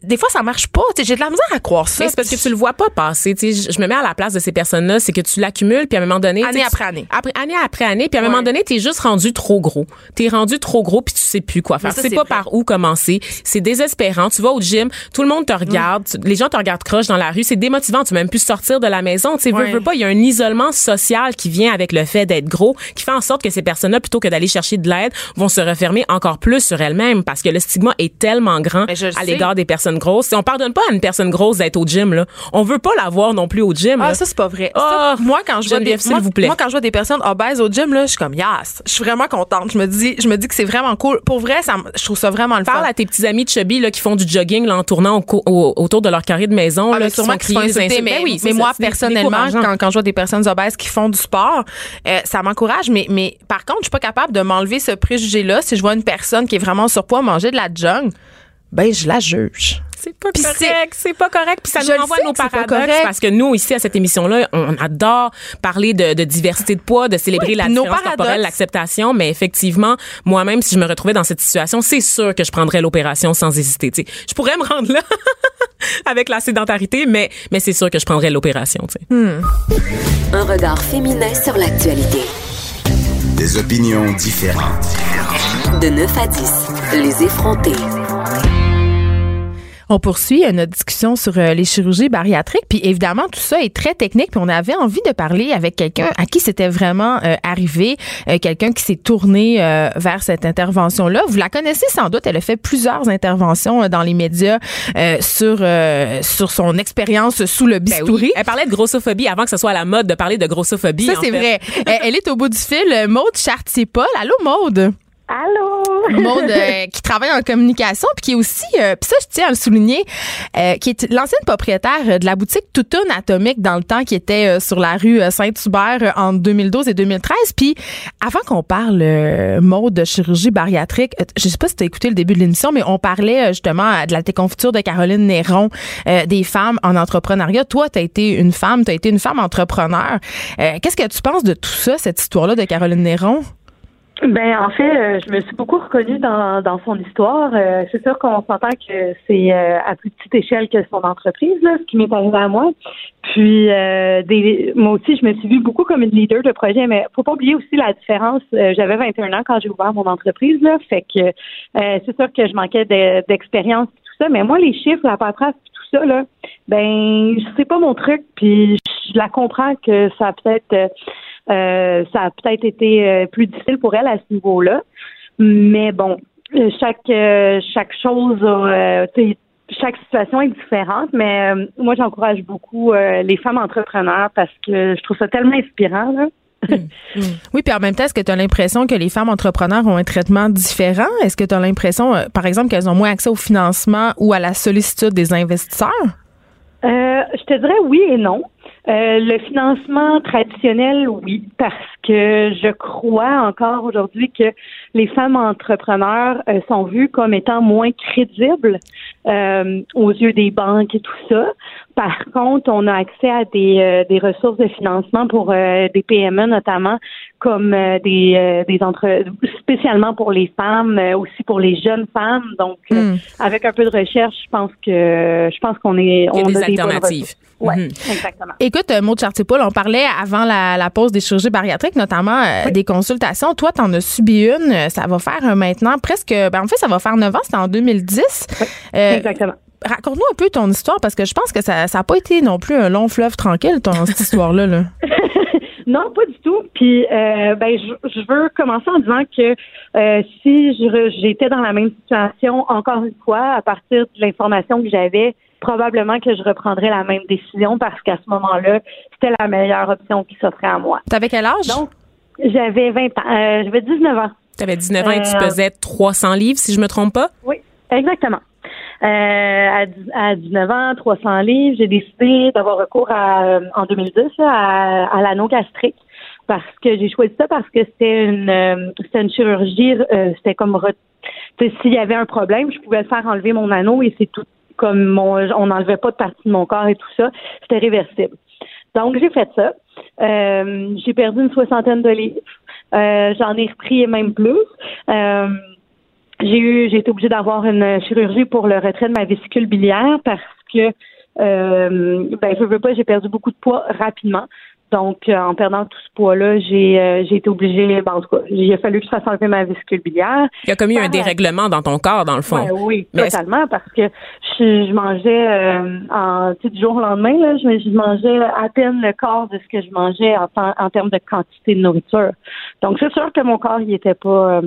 des fois, ça marche pas. J'ai de la misère à croire ça. Mais c'est parce que tu le vois pas passer. Je me mets à la place de ces personnes-là, c'est que tu l'accumules, puis à un moment donné, Année après année. après année après année, puis à un moment donné, t'es juste rendu trop gros. T'es rendu trop gros, puis tu sais plus quoi faire. Tu sais c'est pas vrai. par où commencer. C'est désespérant. Tu vas au gym, tout le monde te regarde, tu- les gens te regardent croche dans la rue. C'est démotivant. Tu veux même plus sortir de la maison. Tu sais, veux, Ouais. veux pas. Il y a un isolement social qui vient avec le fait d'être gros, qui fait en sorte que ces personnes-là, plutôt que d'aller chercher de l'aide, vont se refermer encore plus sur elles-mêmes parce que le stigma est tellement grand à l'égard des personnes grosses. Si on pardonne pas à une personne grosse d'être au gym, là, on veut pas la voir non plus au gym. Ah, là. ça, c'est pas vrai. Ah, moi, quand je vois des, Geneviève, s'il moi, vous plaît. moi, quand je vois des personnes obèses au gym, là, je suis comme, yes. Je suis vraiment contente. Je me dis, je me dis que c'est vraiment cool. Pour vrai, ça, je trouve ça vraiment le fun. Parle à tes petits amis chubby là, qui font du jogging là, en tournant au autour de leur carré de maison. Ah, là, qui sont criés des insulter, insultes. mais, Ben oui, mais moi, personnellement, quand, quand je vois des personnes obèses qui font du sport, euh, ça m'encourage. Mais, mais par contre, je suis pas capable de m'enlever ce préjugé-là. Si je vois une personne qui est vraiment en surpoids manger de la junk, ben, je la juge. C'est pas Puis correct, c'est pas correct. Puis ça nous renvoie à nos que c'est pas paradoxes correct. parce que nous, ici, à cette émission-là, on adore parler de, de diversité de poids, de célébrer Oui, la différence corporelle, l'acceptation. Mais effectivement, moi-même, si je me retrouvais dans cette situation, c'est sûr que je prendrais l'opération sans hésiter. Tu sais, je pourrais me rendre là [LAUGHS] avec la sédentarité, mais, mais c'est sûr que je prendrais l'opération. tu sais. Un regard féminin sur l'actualité. Des opinions différentes. De 9 à 10, les effrontés. On poursuit euh, notre discussion sur euh, les chirurgies bariatriques. Puis évidemment, tout ça est très technique. Puis on avait envie de parler avec quelqu'un à qui c'était vraiment euh, arrivé, euh, quelqu'un qui s'est tourné euh, vers cette intervention-là. Vous la connaissez sans doute. Elle a fait plusieurs interventions euh, dans les médias euh, sur euh, sur son expérience sous le Ben oui. bistouri. Elle parlait de grossophobie avant que ce soit à la mode de parler de grossophobie. Ça, c'est vrai. [LAUGHS] Elle- Elle est au bout du fil. Maude Chartier-Paul. Allô, Maude? Allô? [LAUGHS] Euh, qui travaille en communication, puis qui est aussi, euh, puis ça, je tiens à le souligner, euh, qui est l'ancienne propriétaire de la boutique Toutoun Atomique dans le temps, qui était sur la rue Saint-Hubert en 2012 et 2013. Puis avant qu'on parle, Maude, de chirurgie bariatrique, je sais pas si tu as écouté le début de l'émission, mais on parlait justement de la déconfiture de Caroline Néron, des femmes en entrepreneuriat. Toi, tu as été une femme, tu as été une femme entrepreneur. Qu'est-ce que tu penses de tout ça, cette histoire-là de Caroline Néron? Ben en fait, euh, je me suis beaucoup reconnue dans, dans son histoire. Euh, c'est sûr qu'on s'entend que c'est euh, à plus petite échelle que son entreprise, là, ce qui m'est arrivé à moi. Puis des, moi aussi, je me suis vue beaucoup comme une leader de projet, mais faut pas oublier aussi la différence. J'avais 21 ans quand j'ai ouvert mon entreprise, là, fait que c'est sûr que je manquais d'expérience et tout ça. Mais moi, les chiffres, la paperasse, tout ça, là, ben c'est pas mon truc. Puis je la comprends que ça peut-être euh, ça a peut-être été euh, plus difficile pour elle à ce niveau-là. Mais bon, chaque euh, chaque chose, chaque situation est différente. Mais moi, j'encourage beaucoup les femmes entrepreneurs parce que je trouve ça tellement inspirant. Là. [LAUGHS] Oui, puis en même temps, est-ce que tu as l'impression que les femmes entrepreneurs ont un traitement différent? Est-ce que tu as l'impression, par exemple, qu'elles ont moins accès au financement ou à la sollicitude des investisseurs? je te dirais oui et non. Euh, le financement traditionnel, oui, parce que je crois encore aujourd'hui que les femmes entrepreneurs euh, sont vues comme étant moins crédibles euh, aux yeux des banques et tout ça. Par contre, on a accès à des, des ressources de financement pour des PME notamment, comme des, des entre spécialement pour les femmes, aussi pour les jeunes femmes. Donc, hmm. avec un peu de recherche, je pense que je pense qu'on est on a des, alternatives. Oui, mhm. exactement. Écoute, euh, Maud Chartier-Paul, on parlait avant la, pause des chirurgies bariatriques, notamment euh, des consultations. Toi, tu en as subi une. Euh, ça va faire maintenant presque. Ben, en fait, ça va faire 9 ans. C'était en 2010. exactement. Raconte-nous un peu ton histoire parce que je pense que ça n'a pas été non plus un long fleuve tranquille, ton, cette histoire-là. Là. [LAUGHS] Non, pas du tout. Puis, ben, je, veux commencer en disant que si j'étais dans la même situation, encore une fois, à partir de l'information que j'avais, probablement que je reprendrais la même décision parce qu'à ce moment-là, c'était la meilleure option qui s'offrait à moi. T'avais quel âge? Donc, j'avais 20 ans. Euh, j'avais 19 ans. T'avais 19 ans et tu euh, pesais 300 livres, si je me trompe pas? Oui, exactement. Euh, à, 19 ans, 300 livres, j'ai décidé d'avoir recours à, en 2010 à, à l'anneau gastrique parce que j'ai choisi ça parce que c'était une c'était une chirurgie c'était comme s'il y avait un problème je pouvais faire enlever mon anneau et c'est tout comme mon, on n'enlevait pas de partie de mon corps et tout ça, c'était réversible. Donc j'ai fait ça. Euh, j'ai perdu une soixantaine de livres. Euh, j'en ai repris même plus. Euh, j'ai eu, j'ai été obligée d'avoir une chirurgie pour le retrait de ma vésicule biliaire parce que euh, ben je veux pas, j'ai perdu beaucoup de poids rapidement. Donc, euh, en perdant tout ce poids-là, j'ai euh, j'ai été obligée, ben, en tout cas, il a fallu que je fasse enlever ma vésicule biliaire. Il y a comme eu un dérèglement dans ton corps, dans le fond. oui, totalement, parce que je, mangeais euh, en du jour au lendemain, là, je, mangeais à peine le corps de ce que je mangeais en, en termes de quantité de nourriture. Donc, c'est sûr que mon corps, il était pas.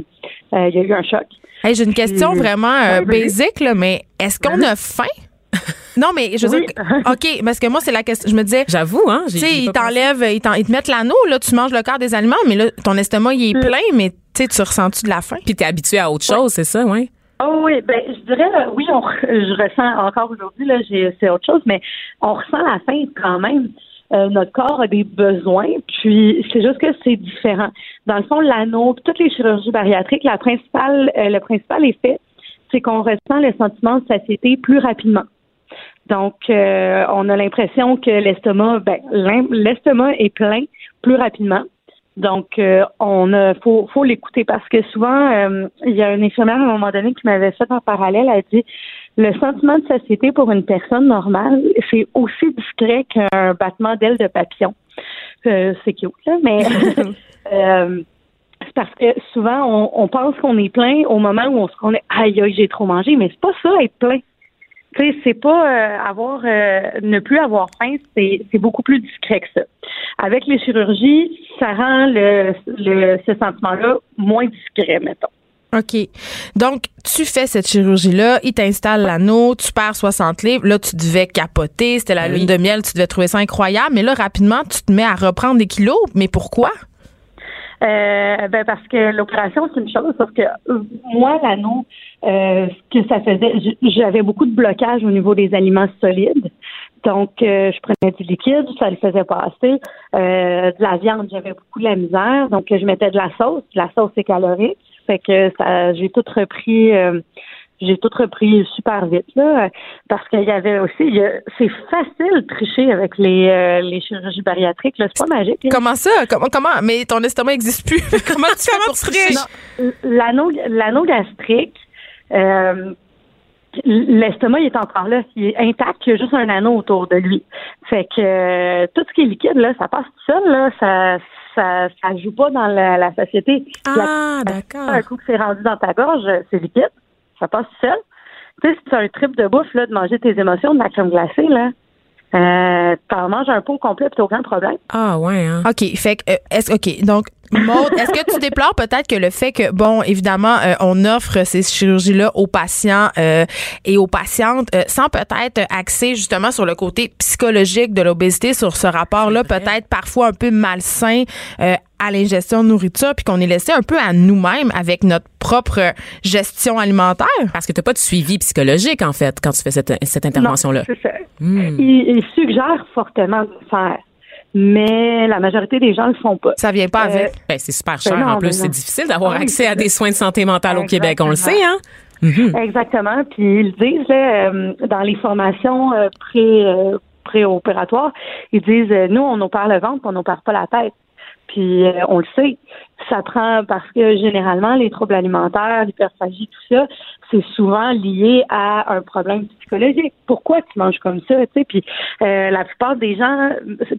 il y a eu un choc. J'ai une question vraiment basique, là, mais est-ce qu'on a faim? [LAUGHS] Non, mais je veux dire, OK, parce que moi, c'est la question. Je me disais. J'avoue, hein. Tu sais, ils t'enlèvent, ils, te mettent l'anneau, là, tu manges le corps des aliments, mais là, ton estomac, il est mm. plein, mais tu sais, tu ressens-tu de la faim? Puis t'es habitué à autre chose, c'est ça, oui? Oh oui, ben je dirais oui, on, [LAUGHS] je ressens encore aujourd'hui là, c'est autre chose, mais on ressent la faim quand même. Euh, notre corps a des besoins, puis c'est juste que c'est différent. Dans le fond, l'anneau, toutes les chirurgies bariatriques, la principale, euh, le principal effet, c'est qu'on ressent le sentiment de satiété plus rapidement. Donc, euh, on a l'impression que l'estomac, ben, l'estomac est plein plus rapidement. Donc, euh, on a, faut, faut l'écouter parce que souvent, euh, il y a une infirmière à un moment donné qui m'avait fait en parallèle, elle a dit le sentiment de satiété pour une personne normale, c'est aussi discret qu'un battement d'aile de papillon. c'est cute, là, mais [LAUGHS] c'est parce que souvent, on, on pense qu'on est plein au moment où on se connaît aïe aïe, j'ai trop mangé, mais c'est pas ça être plein c'est pas euh, avoir euh, ne plus avoir faim, c'est beaucoup plus discret que ça. Avec les chirurgies, ça rend le, le ce sentiment-là moins discret, mettons. OK. Donc, tu fais cette chirurgie-là, il t'installe l'anneau, tu perds 60 livres. Là, tu devais capoter, c'était la lune de miel, tu devais trouver ça incroyable. Mais là, rapidement, tu te mets à reprendre des kilos. Mais pourquoi? Euh, ben parce que l'opération, c'est une chose, sauf que euh, moi, l'anneau, euh, ce que ça faisait, j'avais beaucoup de blocage au niveau des aliments solides. Donc, je prenais du liquide, ça le faisait passer. de la viande, j'avais beaucoup de la misère. Donc, je mettais de la sauce. La sauce, c'est calorique. Fait que ça, j'ai tout repris j'ai tout repris super vite là parce qu'il y avait aussi c'est facile de tricher avec les euh, les chirurgies bariatriques là c'est pas magique comment ça? Comment comment mais ton estomac n'existe plus. [LAUGHS] Comment tu fais pour tricher? l'anneau l'anneau gastrique euh, l'estomac est encore là. Il est intact il y a juste un anneau autour de lui. Fait que euh, tout ce qui est liquide là ça passe tout seul là ça ça, ça joue pas dans la, la société. Ah, d'accord. Un coup que c'est rendu dans ta gorge, c'est liquide ça passe seul. Tu sais, si tu as un trip de bouffe, là, de manger tes émotions, de la crème glacée, là, euh, t'en manges un pot complet, puis aucun problème. Ah ouais. Hein? OK. Fait que, euh, est-ce, OK. Donc, Maud, est-ce que tu déplores peut-être que le fait que, bon, évidemment, euh, on offre ces chirurgies-là aux patients euh, et aux patientes sans peut-être axer justement sur le côté psychologique de l'obésité, sur ce rapport-là peut-être parfois un peu malsain à l'ingestion de nourriture, puis qu'on est laissé un peu à nous-mêmes avec notre propre gestion alimentaire? Parce que tu n'as pas de suivi psychologique, en fait, quand tu fais cette, cette intervention-là. c'est ça. Hmm. Il, suggère fortement de le faire mais la majorité des gens le font pas. Ça vient pas avec. Euh, ben, c'est super cher. en plus, c'est difficile d'avoir ah accès à des soins de santé mentale au Québec, on le sait, hein? Mhm. Exactement. Puis ils disent euh, dans les formations euh, pré préopératoires, ils disent nous on opère le ventre, on n'opère pas la tête. Puis euh, on le sait, ça prend parce que généralement les troubles alimentaires, l'hyperphagie, tout ça, c'est souvent lié à un problème psychologique. Pourquoi tu manges comme ça, tu sais? Puis euh, la plupart des gens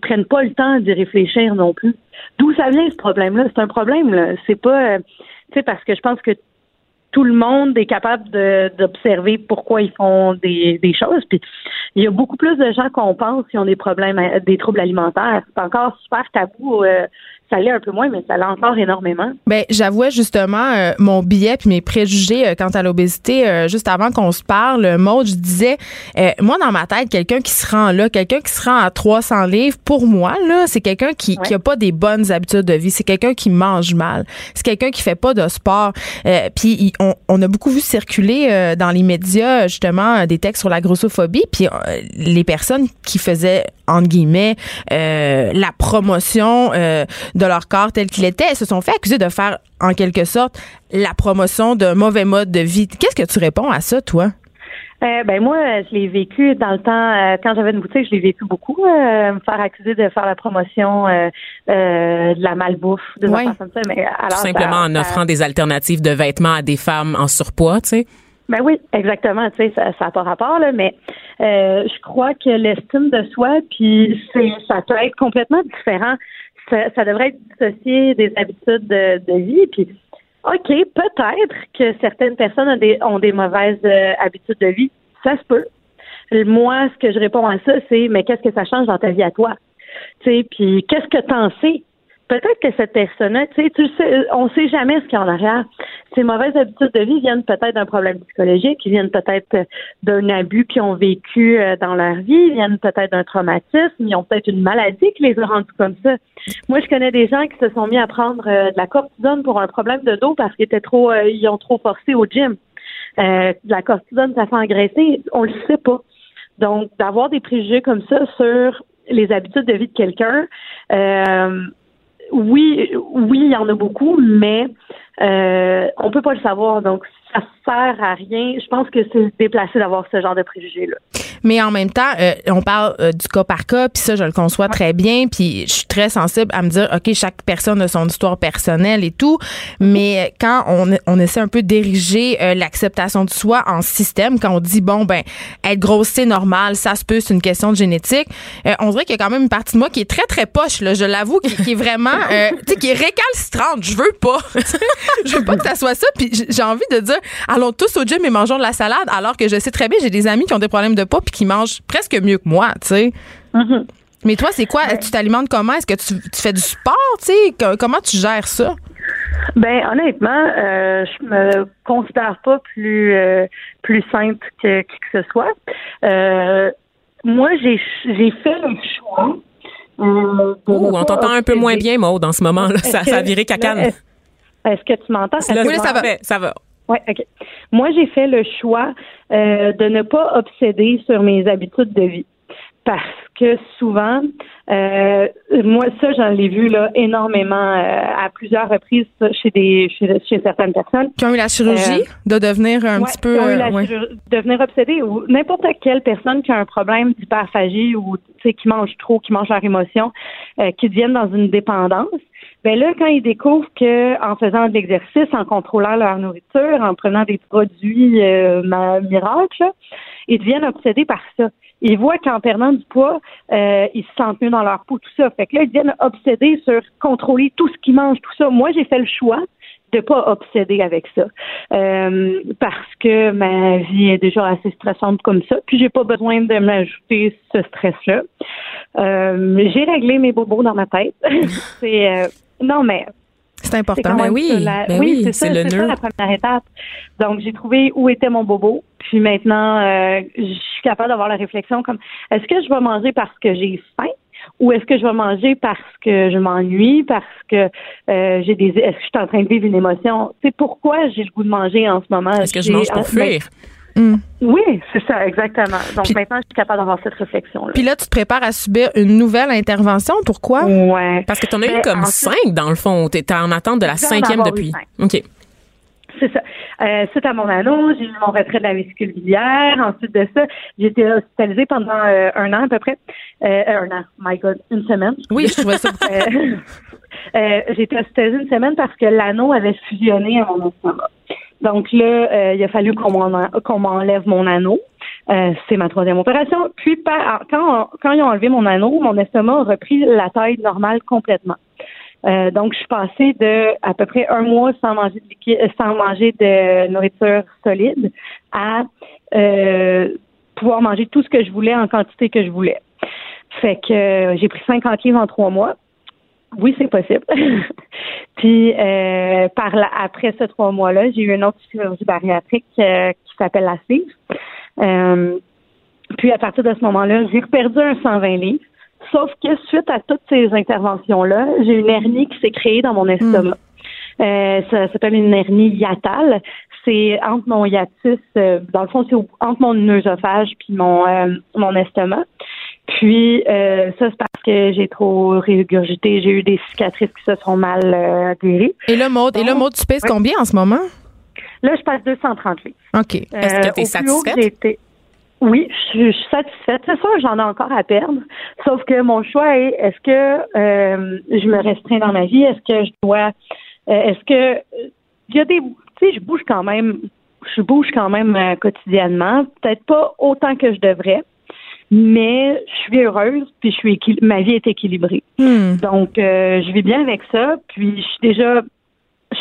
prennent pas le temps d'y réfléchir non plus. D'où ça vient ce problème-là? C'est un problème là. C'est pas, euh, tu sais, parce que je pense que tout le monde est capable d'observer pourquoi ils font des, des choses. Puis il y a beaucoup plus de gens qu'on pense qui ont des problèmes, des troubles alimentaires. C'est encore super tabou ça l'est un peu moins, mais ça encore énormément. Ben, j'avouais justement euh, mon billet puis mes préjugés euh, quant à l'obésité euh, juste avant qu'on se parle. Maud, je disais, moi dans ma tête, quelqu'un qui se rend là, quelqu'un qui se rend à 300 livres, pour moi là, c'est quelqu'un qui qui a pas des bonnes habitudes de vie. C'est quelqu'un qui mange mal. C'est quelqu'un qui fait pas de sport. puis on, on, a beaucoup vu circuler dans les médias justement des textes sur la grossophobie. Puis les personnes qui faisaient entre guillemets la promotion de leur corps tel qu'il était, elles se sont fait accuser de faire, en quelque sorte, la promotion d'un mauvais mode de vie. Qu'est-ce que tu réponds à ça, toi? Euh, ben moi, je l'ai vécu dans le temps euh, quand j'avais une boutique, je l'ai vécu beaucoup. Euh, me faire accuser de faire la promotion de la malbouffe, de ouais. comme ça. Mais alors, Tout simplement en offrant des alternatives de vêtements à des femmes en surpoids, tu sais. Ben oui, exactement. Tu sais, ça n'a pas rapport là, mais je crois que l'estime de soi, puis c'est, ça peut être complètement différent ça, devrait être dissocié des habitudes de, vie. Puis, OK, peut-être que certaines personnes ont des, ont des mauvaises euh, habitudes de vie. Ça se peut. Moi, ce que je réponds à ça, c'est mais qu'est-ce que ça change dans ta vie à toi? Tu sais, puis qu'est-ce que t'en sais? Peut-être que cette personne-là, tu sais, tu sais, on sait jamais ce qu'il y a en arrière. Ces mauvaises habitudes de vie viennent peut-être d'un problème psychologique, ils viennent peut-être d'un abus qu'ils ont vécu euh, dans leur vie, ils viennent peut-être d'un traumatisme, ils ont peut-être une maladie qui les a rendus comme ça. Moi, je connais des gens qui se sont mis à prendre euh, de la cortisone pour un problème de dos parce qu'ils étaient trop, euh, ils ont trop forcé au gym. de la cortisone, ça fait engraisser, on le sait pas. Donc, d'avoir des préjugés comme ça sur les habitudes de vie de quelqu'un, euh, oui, oui, il y en a beaucoup, mais euh, on peut pas le savoir. Donc, ça sert à rien. Je pense que c'est déplacé d'avoir ce genre de préjugés-là. Mais en même temps, euh, on parle euh, du cas par cas, puis ça, je le conçois très bien, puis je suis très sensible à me dire, OK, chaque personne a son histoire personnelle et tout, mais quand on, essaie un peu d'ériger euh, l'acceptation de soi en système, quand on dit, bon, ben, être grosse, c'est normal, ça se peut, c'est une question de génétique, on dirait qu'il y a quand même une partie de moi qui est très, très poche, là, je l'avoue, qui, qui, est vraiment, tu sais, qui est récalcitrante. Je veux pas. [LAUGHS] je veux pas que ça soit ça, puis j'ai envie de dire, allons tous au gym et mangeons de la salade, alors que je sais très bien, j'ai des amis qui ont des problèmes de poids puis qui mangent presque mieux que moi, tu sais. Mm-hmm. Mais toi, c'est quoi? Tu t'alimentes comment? Est-ce que tu, fais du sport? Tu sais? Comment tu gères ça? Ben honnêtement, euh, je me considère pas plus euh, plus simple que qui que ce soit. Euh, moi, j'ai j'ai fait le choix Euh, Ouh, on t'entend un peu moins bien, Maude, en ce moment. Là. Ça, Est-ce ça a que- viré cacane. Est-ce est-ce que tu m'entends? Que Oui, ça va. Ça va. Oui, OK. Moi, j'ai fait le choix euh, de ne pas obséder sur mes habitudes de vie. Parce que souvent, euh, moi, ça, j'en ai vu là énormément euh, à plusieurs reprises ça, chez des chez, chez certaines personnes. Qui ont eu la chirurgie de devenir un Ouais, petit peu. qui ont eu euh, la ouais. devenir obsédé ou n'importe quelle personne qui a un problème d'hyperphagie ou tu sais qui mange trop, qui mange leur émotion, euh, qui deviennent dans une dépendance. Ben là, quand ils découvrent que en faisant de l'exercice, en contrôlant leur nourriture, en prenant des produits euh, miracles, ils deviennent obsédés par ça. Ils voient qu'en perdant du poids, euh, ils se sentent mieux dans leur peau, tout ça. Fait que là, ils deviennent obsédés sur contrôler tout ce qu'ils mangent, tout ça. Moi, j'ai fait le choix de pas obséder avec ça Euh, parce que ma vie est déjà assez stressante comme ça puis j'ai pas besoin de m'ajouter ce stress là j'ai réglé mes bobos dans ma tête [LAUGHS] c'est euh, non mais C'est important. Ben oui, la- ben oui, oui, c'est ça, c'est le ça nœud. la première étape. Donc j'ai trouvé où était mon bobo, puis maintenant euh, je suis capable d'avoir la réflexion comme est-ce que je vais manger parce que j'ai faim ou est-ce que je vais manger parce que je m'ennuie, parce que euh, j'ai des est-ce que je suis en train de vivre une émotion? C'est pourquoi j'ai le goût de manger en ce moment? Est-ce que je mange pour ben, fuir? oui, c'est ça, exactement. Donc Puis- maintenant, je suis capable d'avoir cette réflexion-là. Puis là, tu te prépares à subir une nouvelle intervention. Pourquoi? Ouais. Parce que tu en as eu Ben, comme ensuite- cinq, dans le fond. Tu en attente de la cinquième depuis. cinq. OK. C'est ça. Euh, suite à mon anneau, j'ai eu mon retrait de la vésicule biliaire. Ensuite de ça, j'ai été hospitalisée pendant euh, un an à peu près. Euh, un an, my God, une semaine. Oui, je trouvais ça. Euh, [LAUGHS] euh, j'ai été hospitalisée une semaine parce que l'anneau avait fusionné à mon estomac. Donc là, euh, il a fallu qu'on m'en- qu'on m'enlève mon anneau. Euh, c'est ma troisième opération. Puis par- quand, quand ils ont enlevé mon anneau, mon estomac a repris la taille normale complètement. Euh, donc, je suis passée de à peu près un mois sans manger de liquide, euh, sans manger de nourriture solide à euh, pouvoir manger tout ce que je voulais en quantité que je voulais. Fait que euh, j'ai pris 50 livres en trois mois. Oui, c'est possible. [LAUGHS] Puis euh, par la, après ces trois mois-là, j'ai eu une autre chirurgie bariatrique euh, qui s'appelle la sleeve. Euh, puis à partir de ce moment-là, j'ai perdu un 120 livres. Sauf que suite à toutes ces interventions-là, j'ai une hernie qui s'est créée dans mon estomac. Euh, ça s'appelle une hernie hiatale. C'est entre mon hiatus, euh, dans le fond, c'est entre mon œsophage puis mon euh, mon estomac. Puis euh, ça, c'est parce que j'ai trop régurgité. J'ai eu des cicatrices qui se sont mal euh, guéries. Et là, Maud, et là, Maud, tu pèses combien en ce moment? Là, je passe 230 livres. OK. Est-ce que t'es au plus haut que satisfaite? Oui, je, suis- je suis satisfaite. C'est sûr que j'en ai encore à perdre. Sauf que mon choix est est-ce que euh, je me restreins dans ma vie? Est-ce que je dois euh, est-ce que il y a des tu sais, je bouge quand même je bouge quand même euh, quotidiennement. Peut-être pas autant que je devrais, mais je suis heureuse, puis je suis ma vie est équilibrée. Hmm. Donc, euh, je vis bien avec ça. Puis, je suis déjà,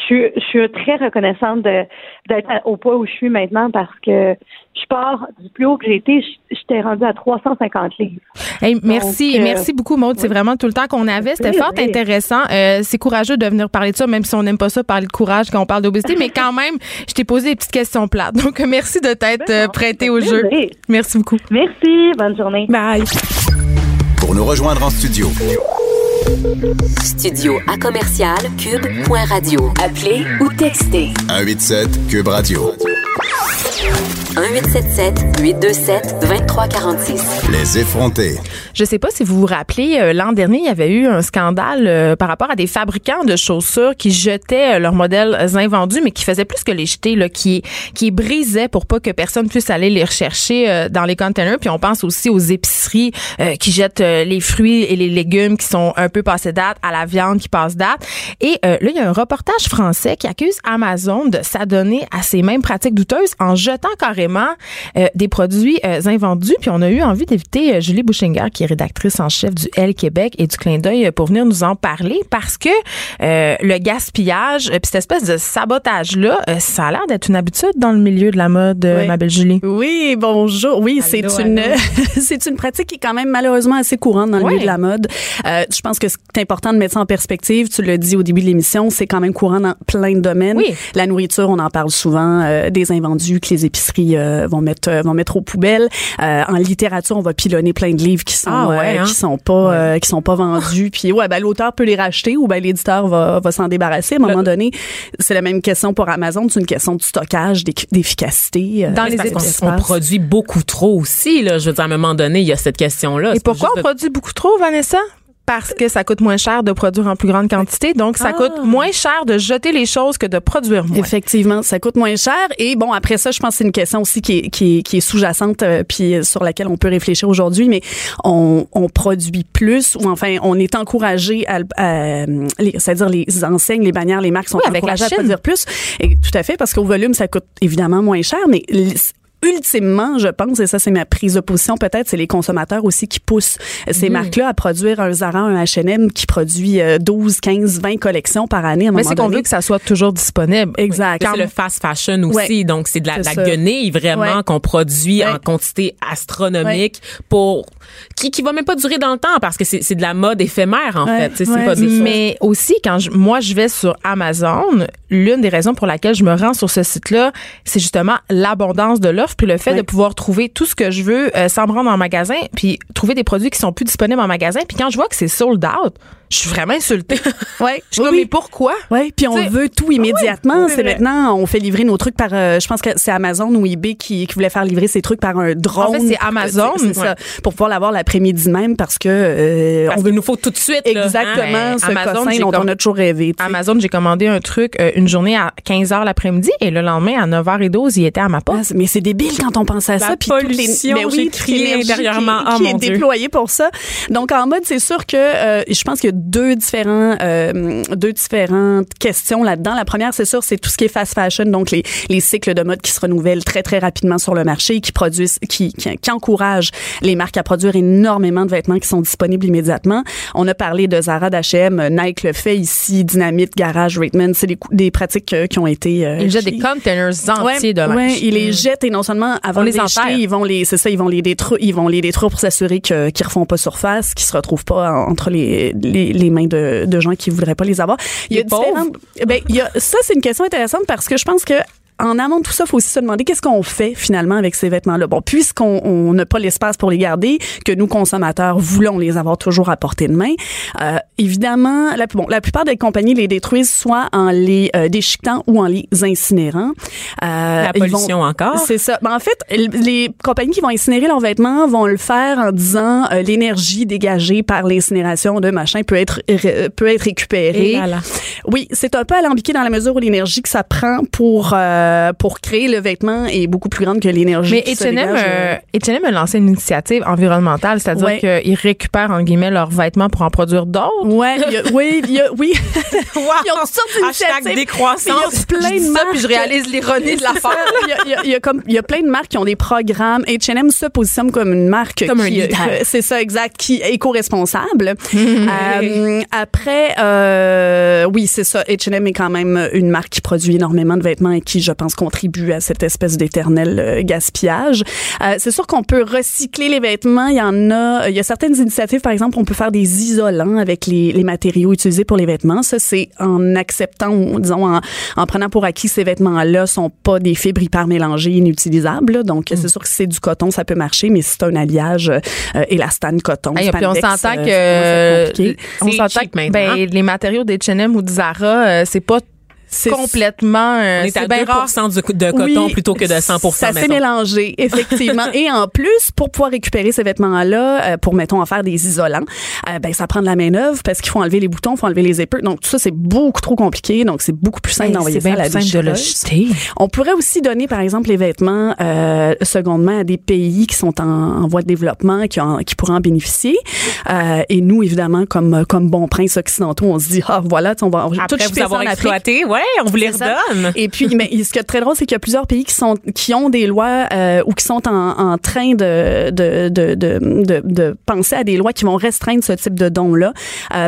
suis, je suis très reconnaissante de d'être au poids où je suis maintenant parce que je pars du plus haut que j'ai été. je- J'étais rendue à 350 livres. Hey, merci, euh, merci beaucoup, Maud. C'est vraiment tout le temps qu'on avait. C'était Oui, fort oui. intéressant. Euh, c'est courageux de venir parler de ça, même si on n'aime pas ça, parler de courage quand on parle d'obésité. mais quand [LAUGHS] même, je t'ai posé des petites questions plates. Donc, merci de t'être Ben non, euh, prêté au jeu. Merci beaucoup. Merci, bonne journée. Bye. Pour nous rejoindre en studio, Studio à commercial cube.radio. Appelez ou textez 187 Cube Radio. 1877 827 2346. Les effrontés. Je sais pas si vous vous rappelez, euh, l'an dernier, il y avait eu un scandale euh, par rapport à des fabricants de chaussures qui jetaient euh, leurs modèles invendus, mais qui faisaient plus que les jeter, là, qui, qui brisaient pour pas que personne puisse aller les rechercher dans les containers. Puis on pense aussi aux épiceries qui jettent les fruits et les légumes qui sont un peu passés date, à la viande qui passe date. Et là, il y a un reportage français qui accuse Amazon de s'adonner à ces mêmes pratiques douteuses en jetant carrément euh, des produits euh, invendus. Puis on a eu envie d'éviter euh, Julie Bouchinger, qui est rédactrice en chef du L Québec et du Clin d'œil, euh, pour venir nous en parler parce que euh, le gaspillage, euh, puis cette espèce de sabotage-là, euh, ça a l'air d'être une habitude dans le milieu de la mode, Oui. ma belle Julie. Oui, bonjour. Oui, c'est une [LAUGHS] c'est une pratique qui est quand même malheureusement assez courante dans le milieu de la mode. Euh, je pense que c'est important de mettre ça en perspective. Tu l'as dit au début de l'émission, c'est quand même courant dans plein de domaines. Oui. La nourriture, on en parle souvent, euh, des invendus vendus, que les épiceries euh, vont mettre vont mettre aux poubelles. en littérature, on va pilonner plein de livres qui sont Ah ouais, hein? qui sont pas qui sont pas vendus. Puis ouais, ben l'auteur peut les racheter ou ben l'éditeur va va s'en débarrasser. À un moment donné, c'est la même question pour Amazon. C'est une question de stockage, d'eff- d'efficacité. euh, Dans les espaces. On produit beaucoup trop aussi, là. Je veux dire, à un moment donné, il y a cette question-là. Et C'est pas pourquoi on de- produit beaucoup trop, Vanessa? Parce que ça coûte moins cher de produire en plus grande quantité. Donc, ça Ah. coûte moins cher de jeter les choses que de produire moins. Effectivement, ça coûte moins cher. Et bon, après ça, je pense que c'est une question aussi qui est, qui est, qui est sous-jacente, euh, puis sur laquelle on peut réfléchir aujourd'hui. Mais on, on produit plus, ou enfin, on est encouragé à, à c'est-à-dire les enseignes, les bannières, les marques sont Oui, avec la encouragées à produire plus. Et tout à fait, parce qu'au volume, ça coûte évidemment moins cher, mais Ultimement, je pense, et ça c'est ma prise de position peut-être, c'est les consommateurs aussi qui poussent ces marques-là à produire un Zara, un H&M qui produit euh, 12, 15, 20 collections par année à un Mais c'est qu'on veut que ça soit toujours disponible. Exact. C'est le fast fashion aussi, Ouais. donc c'est de la, la guenille vraiment Ouais. qu'on produit Ouais. en quantité astronomique pour qui qui va même pas durer dans le temps parce que c'est c'est de la mode éphémère en Ouais. fait. Tu sais, C'est Ouais. pas des choses- Mais aussi, quand je- moi je vais sur Amazon, l'une des raisons pour laquelle je me rends sur ce site-là, c'est justement l'abondance de l'offre puis le fait Ouais. de pouvoir trouver tout ce que je veux euh, sans me rendre en magasin puis trouver des produits qui sont plus disponibles en magasin. Puis quand je vois que c'est sold out, je suis vraiment insultée. [LAUGHS] Ouais. Je suis comme, mais pourquoi? Oui, puis on T'sais, veut tout immédiatement. oui, c'est maintenant, on fait livrer nos trucs par, euh, je pense que c'est Amazon ou eBay qui, qui voulait faire livrer ses trucs par un drone. En fait, c'est Amazon, C'est ça, pour pouvoir l'avoir l'après-midi même parce que euh, parce on veut nous faut tout de suite là, hein. exactement ce Amazon, cossin dont on a toujours rêvé. Amazon, j'ai commandé un truc euh, une journée à 15h l'après-midi et le lendemain à 9h12, il était à ma porte. Ah, c'est- mais c'est débile quand on pense à La ça. puis pollution, mais j'ai toute crié intérieurement. qui, qui est Dieu. déployée pour ça. Donc en mode, c'est sûr que euh, je pense a deux différents, euh, deux différentes questions là-dedans. La première, c'est sûr, c'est tout ce qui est fast fashion, donc les, les cycles de mode qui se renouvellent très très rapidement sur le marché, qui produisent, qui, qui, qui encouragent les marques à produire énormément de vêtements qui sont disponibles immédiatement. On a parlé de Zara, d'H&M, Nike le fait ici, Dynamite, Garage, Raitman, c'est des, des pratiques euh, qui ont été. euh, Ils jettent des containers entiers de linge. Ouais, ils les jettent et non seulement avant On de les les jeter, ils vont les, c'est ça, ils vont les détruire, ils vont les détruire pour s'assurer qu'ils refont pas surface, qu'ils se retrouvent pas en- entre les, les, les mains de, de gens qui voudraient pas les avoir. Il y a différentes, ben, il y a, ça c'est une question intéressante parce que je pense que en amont de tout ça, il faut aussi se demander qu'est-ce qu'on fait finalement avec ces vêtements-là. Bon, puisqu'on on n'a pas l'espace pour les garder, que nous consommateurs voulons les avoir toujours à portée de main, euh, évidemment, la, bon, la plupart des compagnies les détruisent soit en les euh, déchiquetant ou en les incinérant. Euh, La vont- pollution encore. c'est ça. Ben, en fait, les compagnies qui vont incinérer leurs vêtements vont le faire en disant euh, l'énergie dégagée par l'incinération de machin peut être ré- peut être récupérée. Et là, là. Oui, c'est un peu alambiqué dans la mesure où l'énergie que ça prend pour euh, pour créer le vêtement est beaucoup plus grande que l'énergie. Mais H&M, euh, euh, H&M a lancé une initiative environnementale, c'est-à-dire Ouais. qu'ils récupèrent, en guillemets, leurs vêtements pour en produire d'autres. Ouais, il y a- oui, y a- oui. [LAUGHS] Ils ont toutes sortes Hashtag d'initiatives. décroissance. Mais il y a plein de ça, puis je marques- réalise l'ironie de l'affaire. [LAUGHS] il, y a, y y comme il y a plein de marques qui ont des programmes. H&M se positionne comme une marque Comme qui, euh, [LAUGHS] c'est ça exact, qui est éco-responsable. Euh, après, euh, oui, c'est ça. H&M est quand même une marque qui produit énormément de vêtements et qui, je pense, contribue à cette espèce d'éternel euh, gaspillage. Euh, c'est sûr qu'on peut recycler les vêtements. Il y en a, il y a certaines initiatives, par exemple, on peut faire des isolants avec les, les matériaux utilisés pour les vêtements. Ça, c'est en acceptant, ou, disons, en, en prenant pour acquis que ces vêtements-là sont pas des fibres hyper mélangées, inutilisables. là. Donc, c'est sûr que si c'est du coton, ça peut marcher, mais si c'est un alliage euh, élastane coton, Hey, puis on spandex, s'entend euh, que compliqué. on s'entend que maintenant. ben, les matériaux d'H&M ou de Zara, euh, c'est pas C'est- complètement euh, On est à c'est bien 2 rare. de, de coton Oui, plutôt que de 100 Ça s'est mélangé, effectivement. [LAUGHS] Et en plus, pour pouvoir récupérer ces vêtements-là, euh, pour, mettons, en faire des isolants, euh, ben, ça prend de la main-d'œuvre parce qu'il faut enlever les boutons, il faut enlever les épaules. Donc, tout ça, c'est beaucoup trop compliqué. Donc, c'est beaucoup plus simple Hey, d'envoyer ça à la de le déchireuse. jeter. On pourrait aussi donner, par exemple, les vêtements euh, secondement à des pays qui sont en, en voie de développement, qui, en- qui pourraient en bénéficier. Euh, et nous, évidemment, comme comme bons princes occidentaux, on se dit ah voilà, on va on tout Après chipper vous avoir exploité, ouais, on vous les redonne. Et puis, mais ce qui est très drôle, c'est qu'il y a plusieurs pays qui sont qui ont des lois euh, ou qui sont en, en train de de, de, de, de de penser à des lois qui vont restreindre ce type de dons là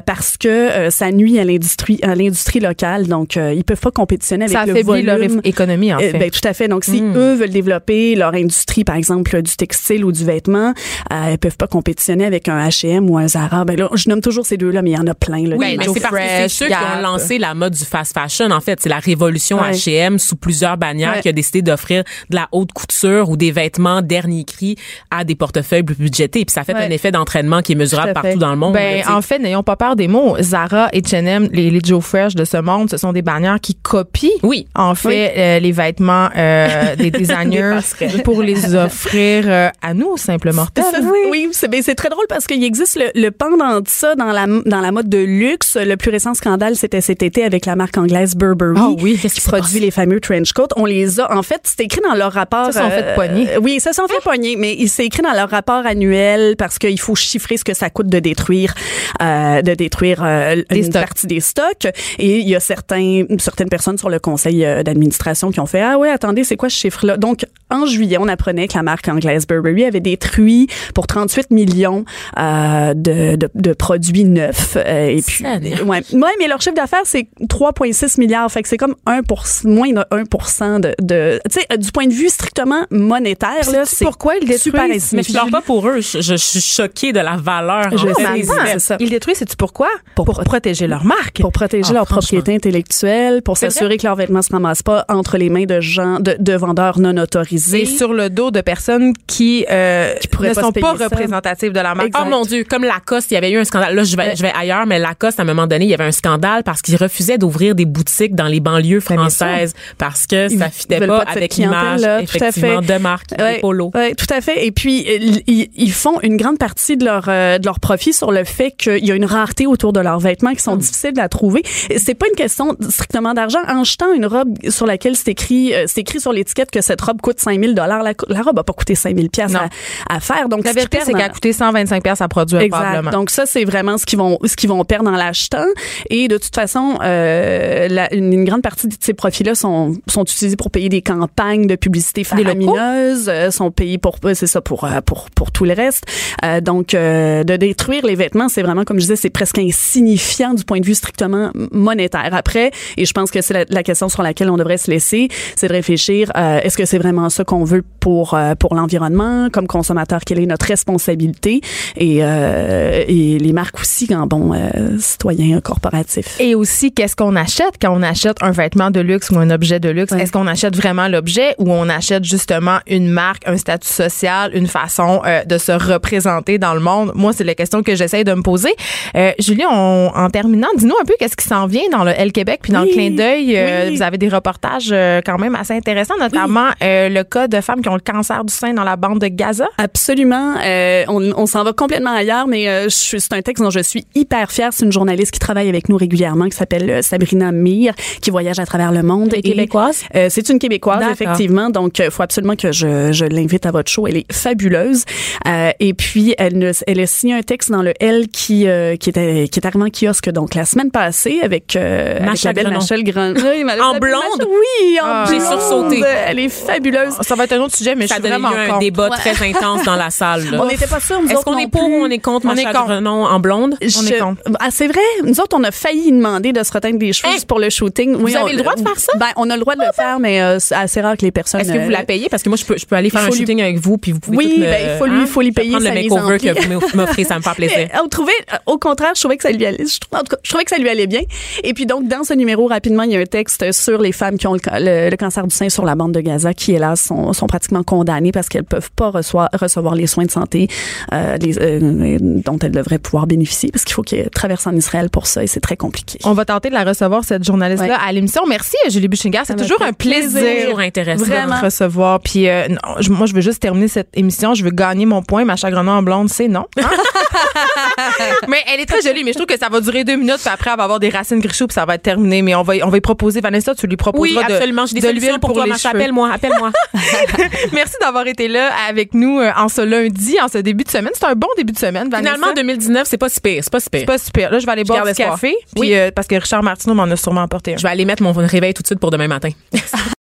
parce que euh, ça nuit à l'industrie à l'industrie locale. Donc, euh, ils peuvent pas compétitionner avec Ça le affaiblit leur volume. éf- économie, en Euh, fait. ben, tout à fait. Donc, si Mm. eux veulent développer leur industrie, par exemple, du textile ou du vêtement, euh, ils peuvent pas compétitionner avec un H&M ou un Zara. Ben là, je nomme toujours ces deux-là, mais il y en a plein. Là, Oui, mais c'est parce que c'est ceux qui ont lancé la mode du fast fashion. En fait. C'est la révolution Ouais. H&M sous plusieurs bannières Ouais. qui a décidé d'offrir de la haute couture ou des vêtements dernier cri à des portefeuilles plus budgétés. Puis ça fait Ouais. un effet d'entraînement qui est mesurable partout dans le monde. Ben, là, en fait, n'ayons pas peur des mots. Zara, H&M, les, les Joe Fresh de ce monde, ce sont des bannières qui copient, Oui. en fait, euh, les vêtements euh, [LAUGHS] des designers pour les offrir euh, à nous, simples mortels. Oui, c'est ben, c'est très drôle parce qu'il existe le, le pendant de ça dans la dans la mode de luxe. Le plus récent scandale, c'était cet été avec la marque anglaise Burberry, Ah oui, qu'est-ce qui produit les fameux trench coats. On les a, en fait, c'est écrit dans leur rapport. Ça, sont fait pogner. euh, oui, ça s'en fait pogner, mais il s'est écrit dans leur rapport annuel parce qu'il faut chiffrer ce que ça coûte de détruire, euh, de détruire euh, Des une stocks. partie des stocks. Et il y a certains, certaines personnes sur le conseil euh, d'administration qui ont fait ah ouais, attendez, c'est quoi ce chiffre-là Donc en juillet, on apprenait que la marque anglaise Burberry avait détruit pour 38 millions de, de, de produits neufs. Et puis, Seigneur. ouais, ouais, mais leur chiffre d'affaires c'est 3,6 milliards, fait que c'est comme 1 moins de 1 de, de tu sais, euh, du point de vue strictement monétaire là, c'est pourquoi ils détruisent? super Mais je pleure pas pour eux. Je, je suis choquée de la valeur. Je sais, c'est. Ils détruisent, sais-tu pourquoi? Pour Pour, proté- protéger leur marque. pour protéger Ah, leur propriété intellectuelle, pour C'est s'assurer que leurs vêtements se ramassent pas entre les mains de gens, de, de vendeurs non autorisés. Et sur le dos de personnes qui, euh, pourraient ne pas sont pas ça. représentatives de la marque. Exact. Oh mon Dieu, comme Lacoste, il y avait eu un scandale. Là, je vais, je vais ailleurs, mais Lacoste, à un moment donné, il y avait un scandale parce qu'il refusait d'ouvrir des boutiques dans les banlieues Ben, françaises parce que ça fitait pas, avec l'image, effectivement, fait. de marque, Ouais, ouais, tout à fait. Et puis ils, ils font une grande partie de leur euh, de leur profit sur le fait qu'il y a une rareté autour de leurs vêtements qui sont Hmm. difficiles à trouver. C'est pas une question strictement d'argent. En jetant une robe sur laquelle c'est écrit euh, c'est écrit sur l'étiquette que cette robe coûte 5000 dollars, la, la robe a pas coûté 5000 pièces à, à faire. Donc La vérité, c'est qu'elle a coûté 125 pièces à produire, Exact. probablement. Donc ça, c'est vraiment ce qu'ils vont ce qu'ils vont perdre en l'achetant. Et de toute façon, euh, la- une, une grande partie de ces profits-là sont sont utilisés pour payer des campagnes de publicité faramineuses, euh, sont payés pour c'est ça pour euh, pour pour tout le reste. Euh, donc euh, de détruire les vêtements, c'est vraiment comme je disais, c'est presque insignifiant du point de vue strictement monétaire. Après, et je pense que c'est la, la question sur laquelle on devrait se laisser, c'est de réfléchir euh, est-ce que c'est vraiment ça qu'on veut pour euh, pour l'environnement comme consommateur quelle est notre responsabilité et euh, et les marques aussi en bon euh, citoyen corporatif. Et aussi, qu'est-ce qu'on achète quand on achète un vêtement de luxe ou un objet de luxe? Ouais. Est-ce qu'on achète vraiment l'objet ou on achète justement une marque, un statut social, une façon euh, de se représenter dans le monde? Moi, c'est la question que j'essaie de me poser. Euh, Julie, on- en terminant, dis-nous un peu qu'est-ce qui s'en vient dans le L Québec puis dans Oui, le clin d'œil. Euh, oui. Vous avez des reportages euh, quand même assez intéressants, notamment euh, le cas de femmes qui ont le cancer du sein dans la bande de Gaza. Absolument. Euh, on on s'en va complètement ailleurs, mais euh, je suis- c'est un texte dont je suis hyper fière. C'est une journaliste qui travaille avec nous régulièrement, qui s'appelle Sabrina Mir, qui voyage à travers le monde. Elle est Et, québécoise? euh, c'est une québécoise, effectivement. Donc, il faut absolument que je, je l'invite à votre show. Elle est fabuleuse. Euh, et puis, elle, ne- elle a signé un texte dans le L qui euh, qui était qui est arrivé en kiosque donc la semaine passée avec, euh, avec la belle. Machel Gran. [LAUGHS] Oui, ma- En blonde? Oui, en Ah. blonde. J'ai sursauté. Elle est fabuleuse. Ça va être un autre sujet, mais Ça je suis vraiment à un contre. débat très intense dans la salle. là. On n'était pas sûrs, nous Est-ce autres qu'on est pour ou on est contre On est contre. Grenon en blonde? On est contre. Ah, c'est vrai. Nous autres, on a failli demander de se reteindre des cheveux Hein? juste pour le shooting. Oui, avez on- le droit de faire ça? Ben, on a le droit de le faire, mais euh, c'est assez rare que les personnes. Est-ce que vous euh, la payez? Parce que moi, je peux, je peux aller faire un lui- shooting avec vous, puis vous pouvez Oui, tout me- ben, il faut lui- il faut lui payer prendre le makeover que vous m'offrez, ça me fait [LAUGHS] plaisir. Mais, on trouvait, euh, au contraire, je trouvais que ça lui allait. Je, en tout cas, je trouvais que ça lui allait bien. Et puis donc, dans ce numéro, rapidement, il y a un texte sur les femmes qui ont le, ca- le- le cancer du sein sur la bande de Gaza, qui hélas sont, sont pratiquement condamnées parce qu'elles peuvent pas recevoir, recevoir les soins de santé euh, les- euh, dont elles devraient pouvoir bénéficier, parce qu'il faut qu'elles traversent en Israël pour ça, et c'est très compliqué. On va tenter de la recevoir, cette journaliste-là, Ouais. à l'émission. Merci, Julie Buchinga. C'est toujours un plaisir. plaisir. Intéressant. de te recevoir. Puis euh, non, je- moi, je veux juste terminer cette émission. Je veux gagner mon point. Ma chagrin en blonde, c'est non. Hein? [LAUGHS] [LAUGHS] mais elle est très jolie, mais je trouve que ça va durer deux minutes. Puis après, elle va avoir des racines grichou, puis ça va être terminé. Mais on va, on va y proposer. Vanessa, tu lui Oui, proposeras de, absolument. De solutions l'huile pour, toi, les cheveux. Appelle-moi, appelle-moi. [LAUGHS] Merci d'avoir été là avec nous euh, en ce lundi, en ce début de semaine. C'est un bon début de semaine, Vanessa. Finalement, 2019, c'est pas si pire. C'est pas si pire. c'est pas super. Là, je vais aller boire du café. Puis, Oui. euh, parce que Richard Martineau m'en a sûrement apporté un. Je vais aller mettre mon réveil tout de suite pour demain matin. [LAUGHS]